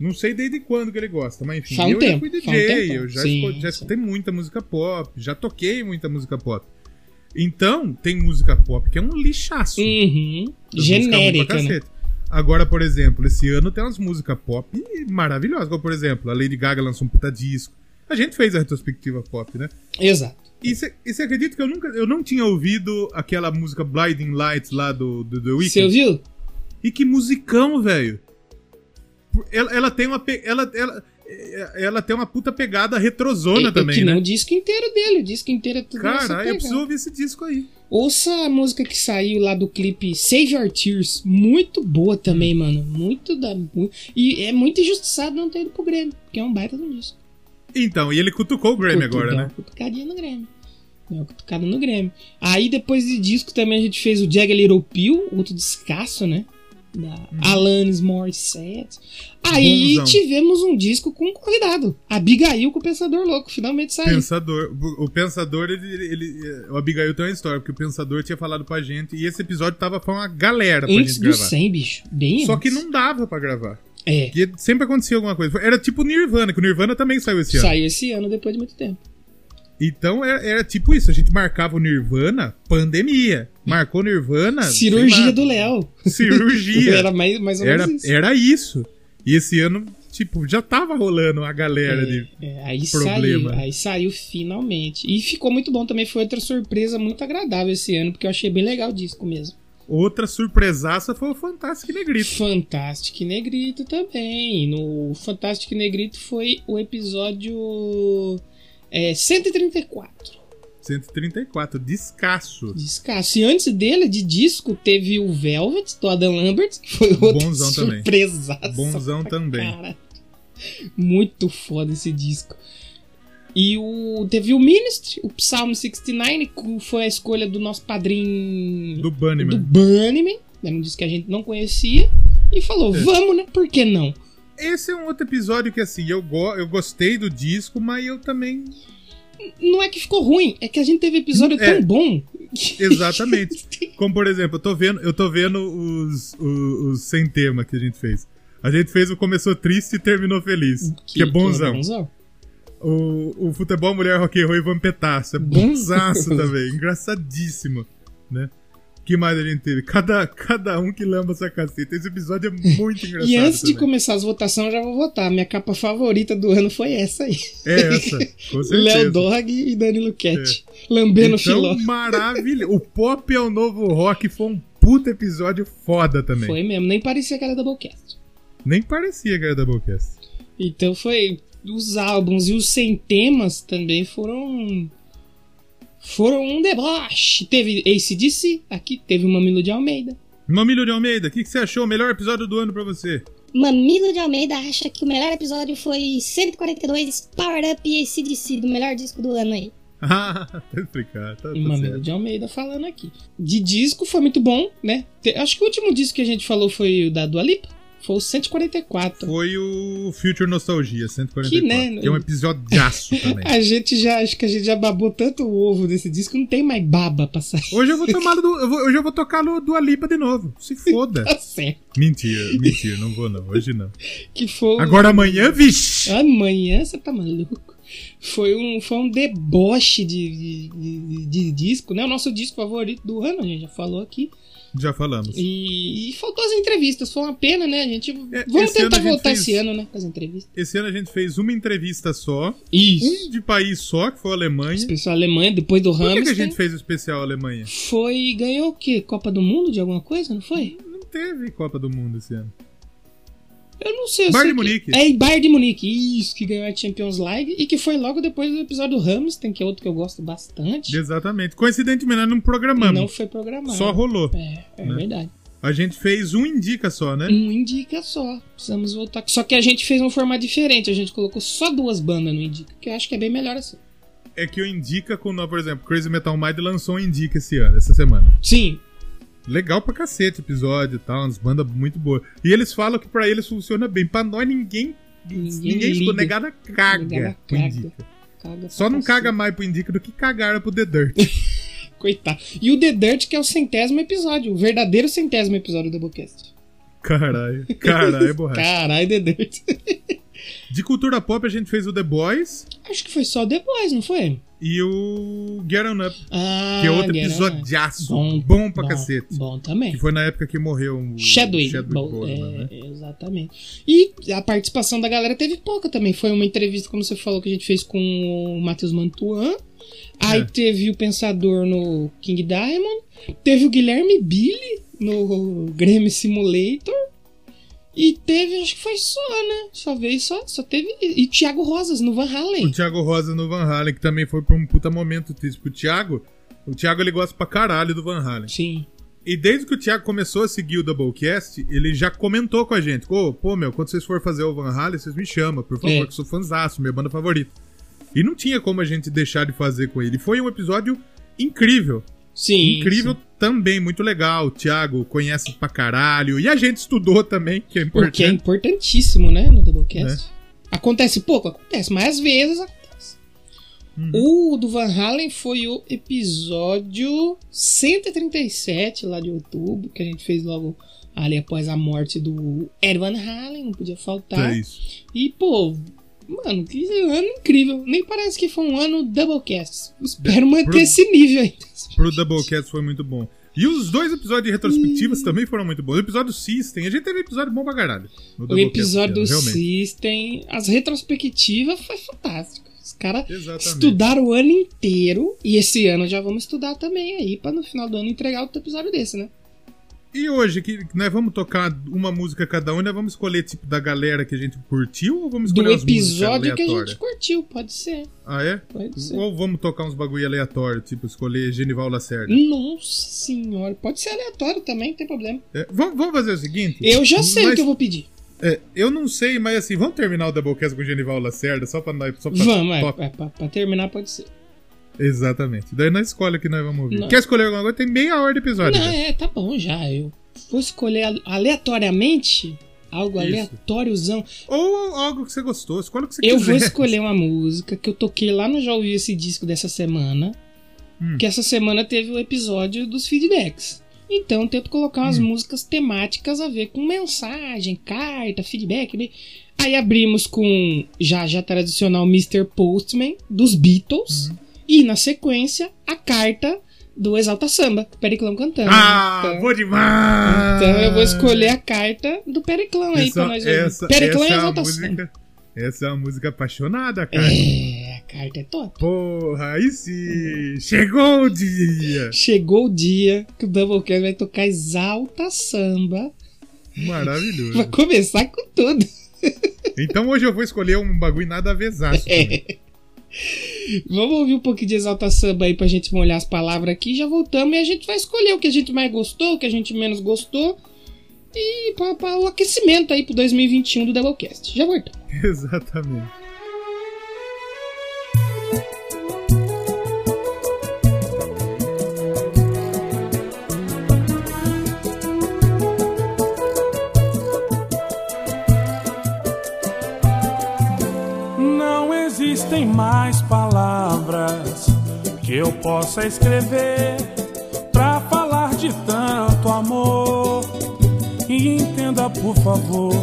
Não sei desde quando que ele gosta, mas enfim, um eu tempo, já fui um DJ, tempão. eu já, Sim, esco- já escutei muita música pop, já toquei muita música pop. Então, tem música pop que é um lixaço. Uhum. Genérica, né? Agora, por exemplo, esse ano tem umas músicas pop maravilhosas. Como, por exemplo, a Lady Gaga lançou um puta disco. A gente fez a retrospectiva pop, né? Exato. E você acredita que eu nunca eu não tinha ouvido aquela música Blinding Lights lá do, do The Weeknd? Você ouviu? E que musicão, velho. Ela, ela tem uma ela, ela, ela tem uma puta pegada retrozona É- é também, que nem né? o disco inteiro dele. O disco inteiro é tudo nessa Cara, eu preciso ouvir esse disco aí. Ouça a música que saiu lá do clipe Save Your Tears. Muito boa também, Hum. mano. Muito da. E é muito injustiçado não ter ido pro Grêmio, porque é um baita do disco. Então, e ele cutucou o Grammy Cutu- agora, né? Cutucadinha no Grêmio. Deu uma cutucada no Grêmio. Aí depois de disco também a gente fez o Jag Little Pill, outro descasso, né? Da Alanis Morissette. Aí Bonzão. tivemos um disco com um convidado. Abigail com o Pensador Louco. Finalmente saiu. Pensador. O Pensador, ele, ele- O Abigail tem uma história, porque o Pensador tinha falado pra gente e esse episódio tava pra uma galera pra Antes gente do gravar. 100, bicho. Bem Só que antes. não dava pra gravar. É. Porque sempre acontecia alguma coisa. Era tipo o Nirvana, que o Nirvana também saiu esse ano. Saiu esse ano depois de muito tempo. Então era, era tipo isso, a gente marcava o Nirvana, pandemia. Marcou Nirvana. Cirurgia do Léo. Cirurgia. Era mais, mais ou era, menos isso. era isso. E esse ano, tipo, já tava rolando a galera de. É, aí problema. saiu, aí saiu finalmente. E ficou muito bom também. Foi outra surpresa muito agradável esse ano, porque eu achei bem legal o disco mesmo. Outra surpresaça foi o Fantástico Negrito. Fantastic Negrito também. No Fantastic Negrito foi o episódio é, 134. 134, descasso. Descasso. E antes dele, de disco, teve o Velvet, do Adam Lambert, que foi outra Bonzão também. Bonzão também. Cara. Muito foda esse disco. E o, teve o Ministry, o Psalm 69, que foi a escolha do nosso padrinho Do Bunnyman. do Bunnyman. Era um disco que a gente não conhecia. E falou, É. vamos, né? Por que não? Esse é um outro episódio que, assim, eu, go eu gostei do disco, mas eu também. Não é que ficou ruim, é que a gente teve episódio É. tão bom. que- Exatamente. Como, por exemplo, eu tô vendo, eu tô vendo os, os, os sem tema que a gente fez. A gente fez o Começou Triste e Terminou Feliz. Que, é bonzão. O, o Futebol Mulher Rock and Roll e Vampetaço. É bonzaço também. Engraçadíssimo. Né? Que mais a gente teve? Cada, cada um que lamba essa caceta. Esse episódio é muito engraçado. E antes de também. começar as votações, eu já vou votar. Minha capa favorita do ano foi essa aí. É essa, com certeza. Léo Dog e Danilo Cat. Lambendo então, filó. maravilhoso. O Pop é o novo rock foi um puta episódio foda também. Foi mesmo, nem parecia que era Doublecast. Nem parecia que era Doublecast. Então foi. Os álbuns e os sem temas também foram. Foram um deboche. Teve ACDC, aqui teve o Mamilo de Almeida. Mamilo de Almeida, o que, que você achou? O melhor episódio do ano pra você? Mamilo de Almeida acha que o melhor episódio foi 142 Power Up e ACDC, do melhor disco do ano aí. Ah, tá explicado. Tá, tá Mamilo certo. de Almeida falando aqui. De disco foi muito bom, né? Acho que o último disco que a gente falou foi o da Dua Lipa. Foi o 144. Foi o Future Nostalgia, 144. Que, né, Que é um episódio também. A gente já, acho que a gente já babou tanto o ovo desse disco, não tem mais baba pra sair. Hoje eu vou tomar do, eu vou- hoje eu vou tocar no do Alipa de novo. Se foda. Tá certo. mentira, mentira, não vou não. Hoje não. Que foi. Agora amanhã, vixe. Amanhã você tá maluco. Foi um, foi um deboche de, de, de- de disco, né? O nosso disco favorito do ano, a gente já falou aqui. Já falamos. E, e faltou as entrevistas, foi uma pena, né? A gente. É, vamos tentar voltar fez- esse ano, né? Com as entrevistas. Esse ano a gente fez uma entrevista só, Isso. um de país só, que foi a Alemanha. Especial Alemanha, depois do Por que, que a gente fez o especial Alemanha? Foi. Ganhou o quê? Copa do Mundo de alguma coisa, não foi? Não teve Copa do Mundo esse ano. Eu não sei. Bayern sei de que- Munique. É, Bayern de Munique. Isso, que ganhou a Champions League. E que foi logo depois do episódio do Hamilton, que é outro que eu gosto bastante. Exatamente. Coincidentemente, nós não programamos. Não foi programado. Só rolou. É, é né? verdade. A gente fez um indica só, né? Um indica só. Precisamos voltar. Só que a gente fez um formato diferente. A gente colocou só duas bandas no indica, que eu acho que é bem melhor assim. É que o indica com, por exemplo, Crazy Metal Mind lançou um indica esse ano, essa semana. Sim, Legal pra cacete o episódio e tal, umas bandas muito boas. E eles falam que pra eles funciona bem. Pra nós, ninguém. Ninguém Ninguém, liga. Negada caga Negada caga. caga Só não caga mais pro indica do que cagaram pro The Dirt. Coitado. E o The Dirt, que é o centésimo episódio. O verdadeiro centésimo episódio do Doublecast. Caralho. Caralho, borracha. Caralho, The Dirt. De cultura pop a gente fez o The Boys acho que foi só o The Boys, não foi? E o Get On Up, Ah, que é outro On. episodiaço. Bom, pra cacete. Bom também. Que foi na época que morreu o. Chadwick Bom, Boseman, é, né? Exatamente. E a participação da galera teve pouca também. Foi uma entrevista, como você falou, que a gente fez com o Matheus Mantuan. Aí É. teve o Pensador no King Diamond. Teve o Guilherme Billy no Grammy Simulator. E teve, acho que foi só, né? Só veio só. Só teve. E Thiago Rosas no Van Halen. O Thiago Rosa no Van Halen, que também foi pra um puta momento triste pro Thiago. O Thiago ele gosta pra caralho do Van Halen. Sim. E desde que o Thiago começou a seguir o Doublecast, ele já comentou com a gente: Ô, pô, meu, quando vocês forem fazer o Van Halen, vocês me chamam, por favor, É. que eu sou fãzaço, minha banda favorita. E não tinha como a gente deixar de fazer com ele. Foi um episódio incrível. Sim. incrível sim. Também, muito legal. O Thiago conhece pra caralho. E a gente estudou também, que é Porque é importante. importantíssimo, né? No Doublecast. Acontece pouco? Acontece, mas às vezes acontece. Uhum. O do Van Halen foi o episódio 137 lá de outubro, que a gente fez logo ali após a morte do Ed Van Halen, não podia faltar. É isso. E, pô, mano, que ano incrível. Nem parece que foi um ano Doublecast. Espero manter pro- esse nível aí. Pro Doublecast foi muito bom. E os dois episódios de retrospectivas também foram muito bons. O episódio System, a gente teve episódio bom pra caralho. O episódio do realmente. System, as retrospectivas foi fantástico. Os caras estudaram o ano inteiro e esse ano já vamos estudar também aí pra no final do ano entregar outro episódio desse, né? E hoje, que nós vamos tocar uma música cada um, nós vamos escolher tipo da galera que a gente curtiu ou vamos Do escolher músicas episódio que a gente curtiu, pode ser. Ah, é? Pode ser. Ou vamos tocar uns bagulho aleatório, tipo escolher Genival Lacerda? Nossa senhora, pode ser aleatório também, não tem problema. É, vamos, vamos fazer o seguinte? Eu já sei Mas- o que eu vou pedir. é, eu não sei, mas assim, vamos terminar o Doublecast com Genival Lacerda só pra. Só pra Vamos, é, é, pra, pra terminar pode ser. Exatamente. Daí nós escolhe que nós vamos ouvir. Não. Quer escolher alguma coisa? Tem meia hora de episódio. Não, já. é, tá bom já. Eu vou escolher ale- aleatoriamente algo Isso. aleatóriozão. Ou algo que você gostou, escolhe o que você Eu quiser. vou escolher uma música que eu toquei lá no Já Ouvi Esse Disco dessa semana. Hum. Que essa semana teve o episódio dos feedbacks. Então eu tento colocar umas Hum. músicas temáticas a ver com mensagem, carta, feedback. Né? Aí abrimos com já já tradicional Mr. Postman dos Beatles. Uhum. E na sequência a carta do Exalta Samba, Periclão cantando. Ah, então, vou demais! então eu vou escolher a carta do Periclão aí essa, pra nós essa, Periclão essa e é Exalta Samba. música. Essa é uma música apaixonada, cara. É, a carta é top. Porra, aí sim! Chegou o dia! Chegou o dia que o Doublecast vai tocar Exalta Samba. Vai Maravilhoso. começar com tudo. Então hoje eu vou escolher um bagulho nada a também. Vamos ouvir um pouquinho de Exalta Samba aí pra gente molhar as palavras aqui. Já voltamos e a gente vai escolher o que a gente mais gostou, o que a gente menos gostou. E pra o aquecimento aí pro 2021 do Doublecast. Já voltamos. Exatamente. Palavras que eu possa escrever pra falar de tanto amor. E entenda, por favor,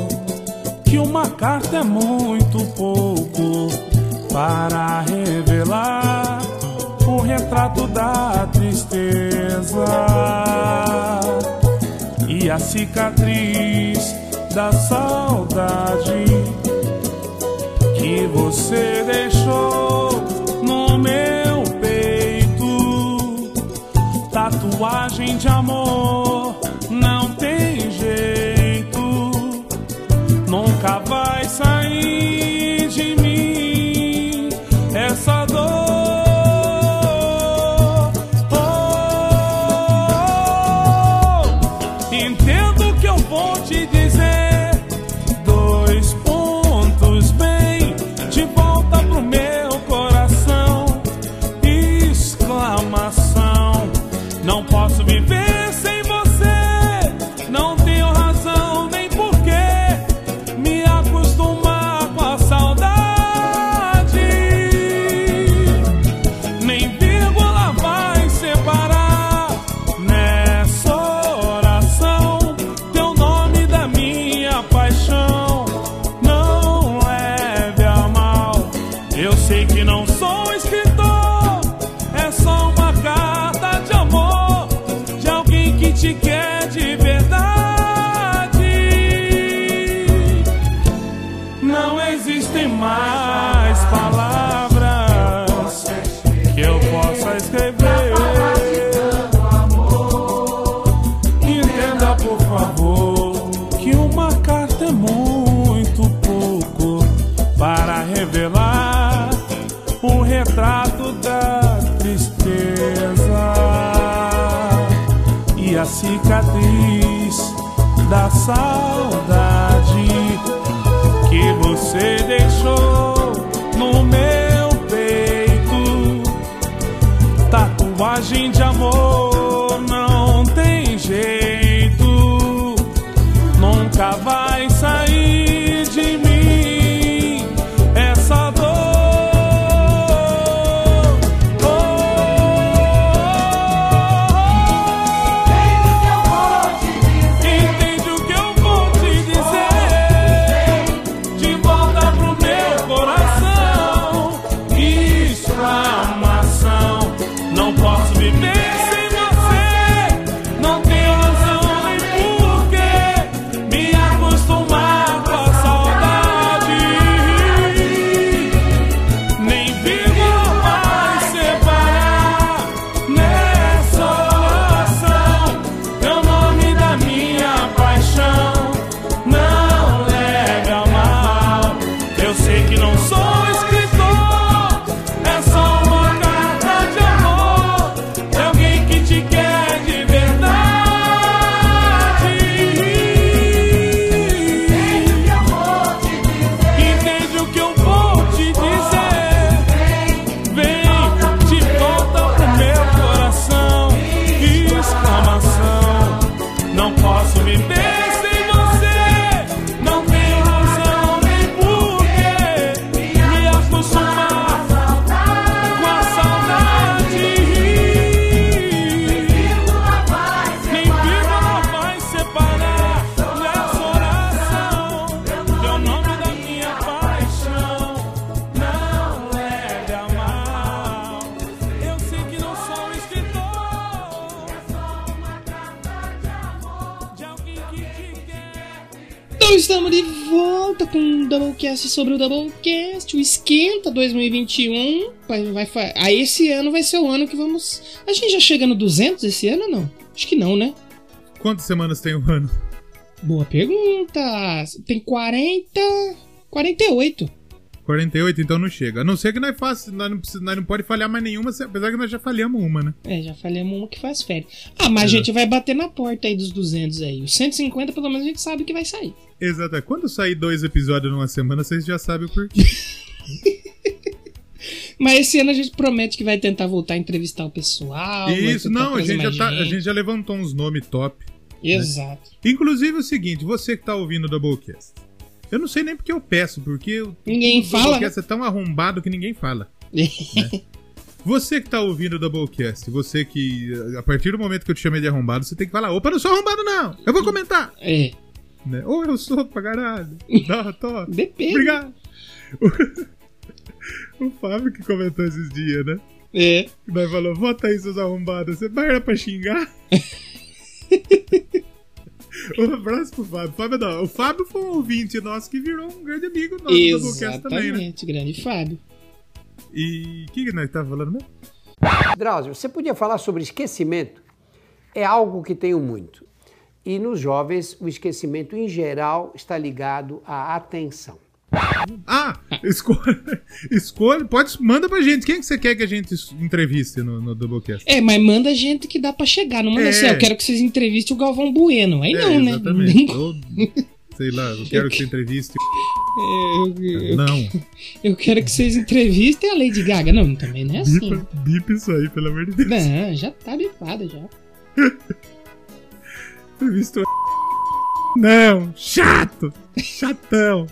que uma carta é muito pouco para revelar o retrato da tristeza e a cicatriz da saudade que você deixou Tatuagem de amor. Não tem jeito, nunca vai sair mais palavras que eu possa escrever. Entenda, por favor, que uma carta é muito pouco para revelar o retrato da tristeza e a cicatriz da saudade você deixou no meu peito. Tatuagem de amor um Doublecast sobre o Doublecast, o Esquenta 2021. Vai, vai, aí esse ano vai ser o ano que vamos. A gente já chega no 200 esse ano ou não? Acho que não, né? Quantas semanas tem o ano? Boa pergunta. Tem 40. 48. 48, então não chega. A não ser que nós, faça, nós, não, precisa- nós não pode falhar mais nenhuma, apesar que nós já falhamos uma, né? É, já falhamos uma que faz férias. Ah, mas a gente vai bater na porta aí dos 200 aí. Os 150 pelo menos a gente sabe que vai sair. Exato. Quando sair dois episódios numa semana, vocês já sabem o porquê. Mas esse ano a gente promete que vai tentar voltar a entrevistar o pessoal. Isso, não, a gente, já tá, a gente já levantou uns nomes top. Exato. Inclusive o seguinte, você que tá ouvindo o Doublecast. Eu não sei nem porque eu peço, porque o Ninguém o fala, Doublecast é tão arrombado que ninguém fala. Você que tá ouvindo o Doublecast, você que, a partir do momento que eu te chamei de arrombado, você tem que falar, opa, não sou arrombado não, eu vou comentar. É. Né? Ou eu sou pra caralho. Dá, tô. Depende. Obrigado. O Fábio que comentou esses dias, né? É. Nós falou, vota aí, seus arrombados. Você vai pra xingar? um abraço pro Fábio. Fábio não. O Fábio foi um ouvinte nosso que virou um grande amigo nosso do Doublecast também, né? Exatamente, grande Fábio. E o que, que nós tá falando mesmo? Drauzio, você podia falar sobre esquecimento? É algo que tenho muito. E nos jovens, o esquecimento em geral está ligado à atenção. Ah, Escolhe, escolhe, pode, manda pra gente. Quem que você quer que a gente entreviste no, no Doublecast? É, mas manda gente que dá pra chegar. Não manda É. assim, eu quero que vocês entrevistem o Galvão Bueno. Aí não, É, né? Exatamente. Sei lá, eu quero que você entreviste. Eu, eu- Não, eu quero que vocês entrevistem a Lady Gaga. Não, também não é assim. bipa, bipa isso aí, pelo amor de Deus. Não, já tá bifada já. Entrevista o Não, chato, chatão.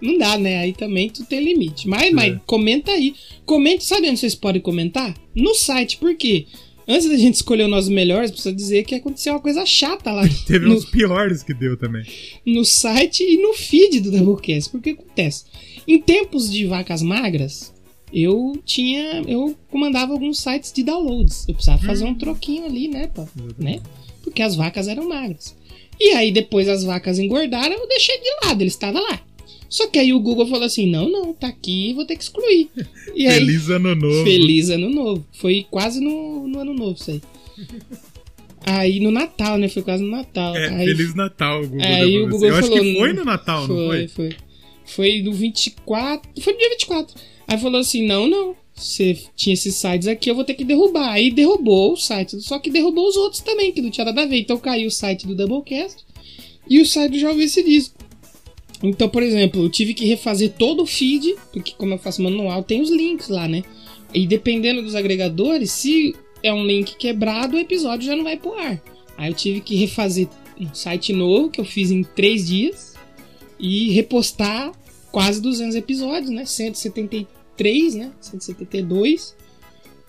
Não dá, né? Aí também tu tem limite. Mas, mas É. comenta aí. Comente, sabe onde vocês podem comentar? No site, por quê? Antes da gente escolher os nossos melhores, precisa dizer que aconteceu uma coisa chata lá Teve no, uns piores que deu também. no site e no feed do Doublecast. Porque acontece? Em tempos de vacas magras, eu tinha. Eu comandava alguns sites de downloads. Eu precisava fazer um troquinho ali, né, pô? Né? Porque as vacas eram magras. E aí, depois as vacas engordaram, eu deixei de lado, ele estava lá. Só que aí o Google falou assim: não, não, tá aqui, vou ter que excluir. E aí, Feliz ano novo. Feliz ano novo. Foi quase no, no ano novo isso aí. Aí no Natal, né? Foi quase no Natal. É, aí, Feliz Natal, Google. Aí o Google. Eu acho falou, que foi não- no Natal, não foi? foi, foi. Foi no 24. Foi no dia 24. Aí falou assim: não, não. Você tinha esses sites aqui, eu vou ter que derrubar. Aí derrubou o site. Só que derrubou os outros também, que não tinha nada a ver. Então caiu o site do Doublecast e o site do Esse Disco. Então, por exemplo, eu tive que refazer todo o feed, porque como eu faço manual, tem os links lá, né? E dependendo dos agregadores, se é um link quebrado, o episódio já não vai pro ar. Aí eu tive que refazer um site novo, que eu fiz em três dias, e repostar quase 200 episódios, né? 173, né? 172.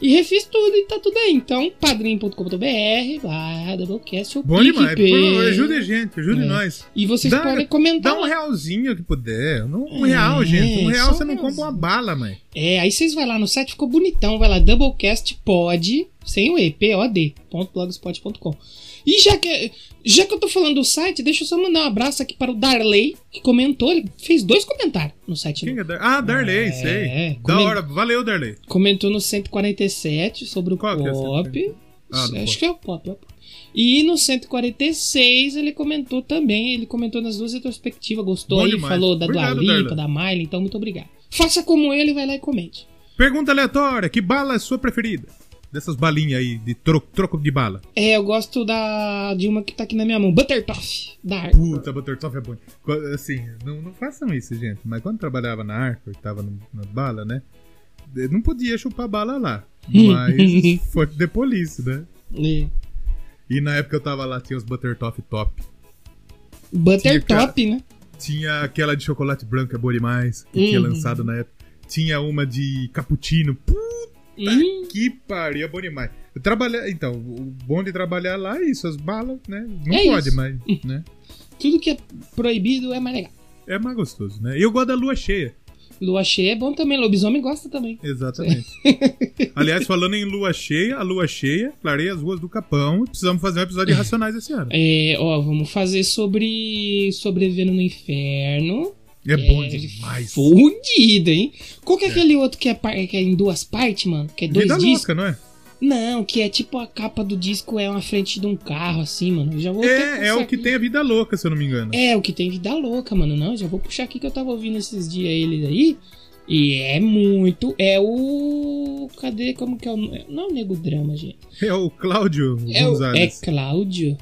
E refiz tudo e tá tudo aí. Então, padrim.com.br, barra Doublecast ou Bom demais. Pô, ajude a gente, ajude É. nós. E vocês Dá- podem comentar Dá um realzinho que puder. Um É, real, gente. Um real você um não compra uma realzinho. bala, mãe. É, aí vocês vão lá no site, ficou bonitão, vai lá, doublecastpod, sem o E, P-O-D, blogspot.com. E já que, já que eu tô falando do site, deixa eu só mandar um abraço aqui para o Darley, que comentou, ele fez dois comentários no site. Quem novo. é Dar... Ah, Darley, É, sei. Da comen- hora. Valeu, Darley. Comentou no 147 sobre o Qual que é pop. 147? Ah, Acho pop. que é o pop, é o pop. E no 146 ele comentou também, ele comentou nas duas retrospectivas, gostou aí, falou da Obrigado, Dua Lipa, da Miley, então muito obrigado. Faça como ele, vai lá e comente. Pergunta aleatória: que bala é sua preferida? Dessas balinhas aí, de troco, troco de bala. É, eu gosto da de uma que tá aqui na minha mão, Buttertoff, da Arco. Puta, Buttertoff é bom. Assim, não, não façam isso, gente. Mas quando trabalhava na Arco, que tava no, na bala, né? eu Não podia chupar bala lá. Mas foi The Police, né? É. E na época eu tava lá, tinha os Buttertoff top. Buttertop, né? Tinha aquela de chocolate branco, é boa demais, que tinha Uhum. lançado na época. Tinha uma de cappuccino. Puta Hum, que pariu, é bom demais. Eu trabalhei, então, o bom de trabalhar lá é isso, as balas, né? Não É pode, isso. mas, né? tudo que é proibido é mais legal. É mais gostoso, né? E eu gosto da lua cheia. Lua cheia é bom também, lobisomem gosta também. Exatamente. Aliás, falando em lua cheia, a lua cheia, clarei as ruas do Capão. Precisamos fazer um episódio de Racionais esse ano. É, ó, vamos fazer sobre sobrevivendo no inferno. É, bom demais. Fudido, hein? Qual que é, aquele outro que é, que é em duas partes, mano? Que é dois Vida discos? louca, não é? Não, que é tipo a capa do disco é uma frente de um carro, assim, mano. Eu já vou É, é o que aqui. tem a vida louca, se eu não me engano. É, o que tem vida louca, mano. Não, já vou puxar aqui que eu tava ouvindo esses dias eles aí. E é muito. É o. Cadê? Como que é o. Não é o Nego Drama, gente. É o Cláudio É, o... é. Cláudio.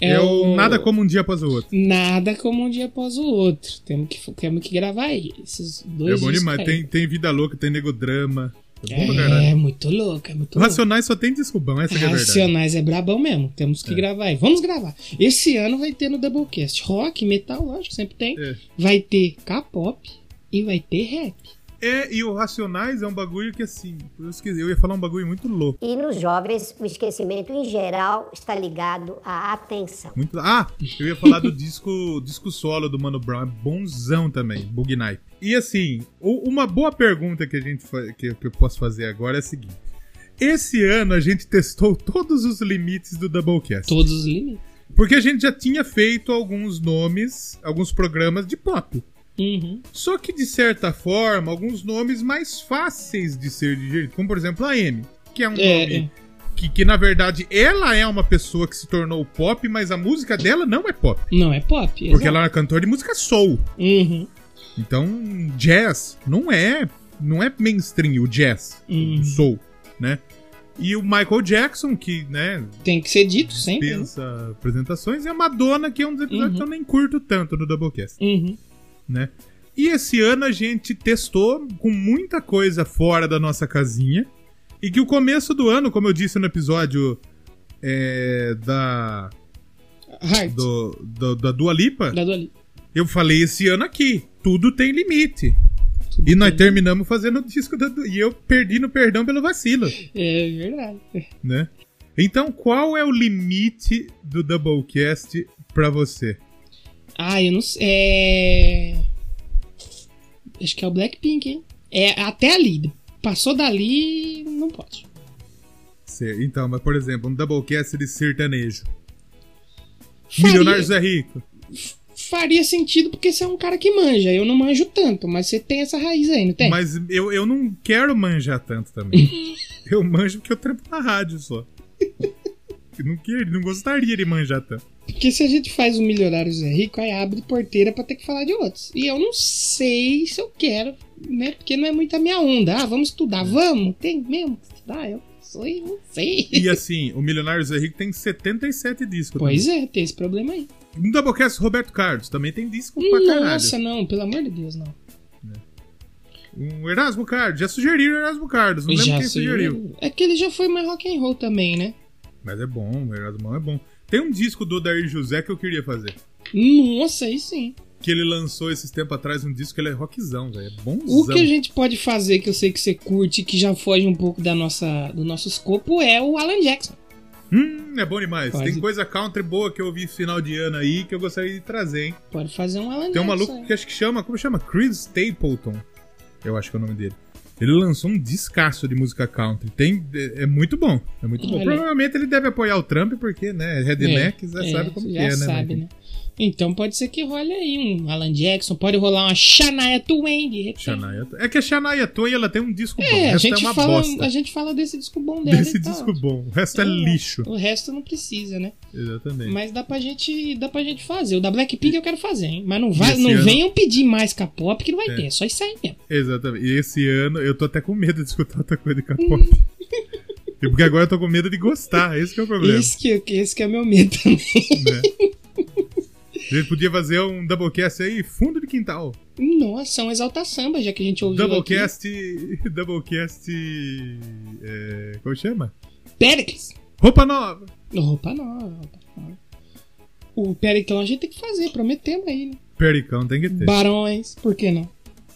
É, o Nada Como Um Dia Após o Outro. Nada como um dia após o outro. Temos que, temos que gravar aí. Esses dois é bom demais. aí. Tem, tem Vida Louca, tem Nego Drama. É caralho. É, muito louco, é muito louco. Racionais só tem disco bom, essa que é a verdade. Racionais é brabão mesmo. Temos que É. gravar aí. Vamos gravar. Esse ano vai ter no Doublecast rock, metal, lógico, sempre tem. É. Vai ter K-pop e vai ter rap. É, e o Racionais é um bagulho que assim, eu esqueci, eu ia falar um bagulho muito louco. E nos jovens, o esquecimento em geral está ligado à atenção. Muito... Ah, eu ia falar do disco, disco solo do Mano Brown, é bonzão também, Bug Night. E assim, uma boa pergunta que a gente que eu posso fazer agora é a seguinte: esse ano a gente testou todos os limites do Doublecast. Todos os limites. Porque a gente já tinha feito alguns nomes, alguns programas de pop. Uhum. Só que, de certa forma, alguns nomes mais fáceis de ser digeridos, como por exemplo a Amy, que é um É, nome é. que, que, na verdade, ela é uma pessoa que se tornou pop, mas a música dela não é pop. Não é pop. Porque exato. ela é cantora de música soul. Uhum. Então, jazz não é, não é mainstream o jazz, Uhum. o soul, né? E o Michael Jackson, que, né, Tem que ser dito sempre. né? pensa apresentações, e a Madonna, que é um dos episódios Uhum. que eu nem curto tanto no Doublecast, Uhum. Né? E esse ano a gente testou com muita coisa fora da nossa casinha. E que o começo do ano, como eu disse no episódio é, da, Heart. do, do- da Dua Lipa, Da Dua Lipa. eu falei esse ano aqui, tudo tem limite. Tudo E nós bem. terminamos fazendo o disco da E eu perdi no perdão pelo vacilo, É verdade. né? Então, qual é o limite do Doublecast pra você? Ah, eu não sei. É. Acho que é o Blackpink, hein? É até ali. Passou dali, não pode. Então, mas por exemplo, um Doublecast de sertanejo. Faria, Milionários é rico. faria sentido porque você é um cara que manja. Eu não manjo tanto, mas você tem essa raiz aí, não tem? Mas eu, eu não quero manjar tanto também. eu manjo porque eu trampo na rádio só. Eu não, queria, não gostaria de manjar tanto. Porque se a gente faz o Milionários é Rico, aí abre porteira pra ter que falar de outros. E eu não sei se eu quero, né? Porque não é muito a minha onda. Ah, vamos estudar, vamos? Tem mesmo que estudar? Eu sou e não sei. E assim, o Milionários é Rico tem 77 discos. Pois também. é, tem esse problema aí. Um Doublecast Roberto Carlos também tem disco pra caralho. Nossa, não, pelo amor de Deus, não. Um Erasmo Carlos, já sugeriram o Erasmo Carlos, não lembro Já quem sugeriu. sugeriu. É que ele já foi mais rock and roll também, né? Mas é bom, o Erasmo é bom. Tem um disco do Dair José que eu queria fazer. Nossa, aí sim. Que ele lançou esses tempos atrás um disco que ele é rockzão, velho. É bonzão. O que a gente pode fazer, que eu sei que você curte, que já foge um pouco da nossa, do nosso escopo, é o Alan Jackson. Hum, é bom demais. Pode. Tem coisa country boa que eu vi final de ano aí que eu gostaria de trazer, hein? Pode fazer um Alan Tem um maluco que acho que chama, como chama? Chris Stapleton. Eu acho que é o nome dele. Ele lançou um descasso de música country. Tem, é, é muito bom. É muito bom. Olha. Provavelmente ele deve apoiar o Trump, porque, né, redneck, já É, sabe como já que é, né? sabe, né? né? Então pode ser que role aí um Alan Jackson, pode rolar uma Shania Twain de repente. Shania. É que a Shania Twain, ela tem um disco bom. O É, a resto gente, é uma fala, bosta. a gente fala desse disco bom dela. Desse e tal. disco bom. O resto é Então, lixo. O resto não precisa, né? Exatamente. Mas dá pra gente, dá pra gente fazer. O da Blackpink eu quero fazer, hein? Mas não, vai, não ano- venham pedir mais K-pop que não vai É. ter. É só isso aí mesmo. Exatamente. E esse ano eu tô até com medo de escutar outra coisa de K-pop. E porque agora eu tô com medo de gostar. Esse que é o problema. Esse que, que- esse que é meu medo também. né? A gente podia fazer um Doublecast aí, fundo de quintal. Nossa, um exalta samba, já que a gente ouviu Doublecast. Doublecast. É, como chama? Pericles. Roupa nova. Roupa nova, roupa nova. O Pericão a gente tem que fazer, prometemos aí, né? Pericão tem que ter. Barões, por que não?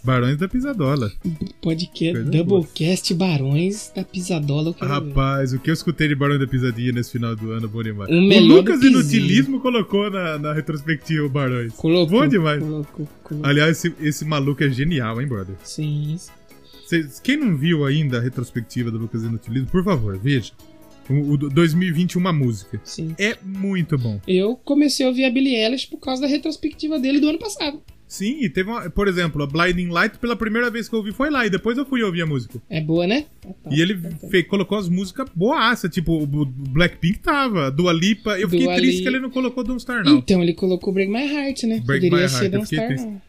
Barões da Pisadola. Podcast, Doublecast Barões da Pisadola. Quero. Rapaz, o que eu escutei de Barões da Pisadinha nesse final do ano, bom demais. O O, Lucas. Inutilismo colocou na, na retrospectiva o Barões. Colocou, Bom demais. Colocou, colocou. Aliás, esse, esse maluco é genial, hein, brother? Sim. Cês- quem não viu ainda a retrospectiva do Lucas Inutilismo, por favor, veja. O, o do- 2020, uma música. Sim. É muito bom. Eu comecei a ouvir a Billie Eilish por causa da retrospectiva dele do ano passado. Sim, e teve uma, por exemplo, a Blinding Light, pela primeira vez que eu ouvi foi lá, e depois eu fui ouvir a música. É boa, né? Ah, tá. E ele fe- colocou as músicas boaça, tipo, o Blackpink tava, Dua Lipa, eu fiquei Dua triste Li- que ele não colocou Don't Star Now. Então, ele colocou Break My Heart, né? Break Poderia My ser Heart, eu Don't fiquei Star triste. Now.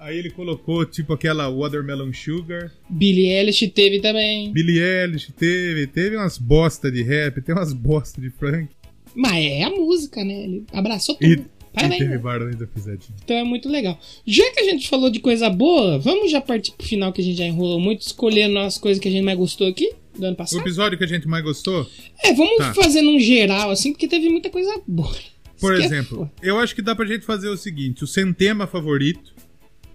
Aí ele colocou, tipo, aquela Watermelon Sugar. Billie Eilish teve também. Billie Eilish teve, teve umas bosta de rap, tem umas bosta de funk. Mas é a música, né? Ele abraçou E, tudo. e Parabéns. teve né? Barões da Pisadinha. Então é muito legal. Já que a gente falou de coisa boa, vamos já partir pro final que a gente já enrolou muito, escolhendo as coisas que a gente mais gostou aqui do ano O passado. episódio que a gente mais gostou, É, vamos Tá. fazer num geral, assim, porque teve muita coisa boa. por exemplo, eu acho que dá pra gente fazer o seguinte: o centema favorito,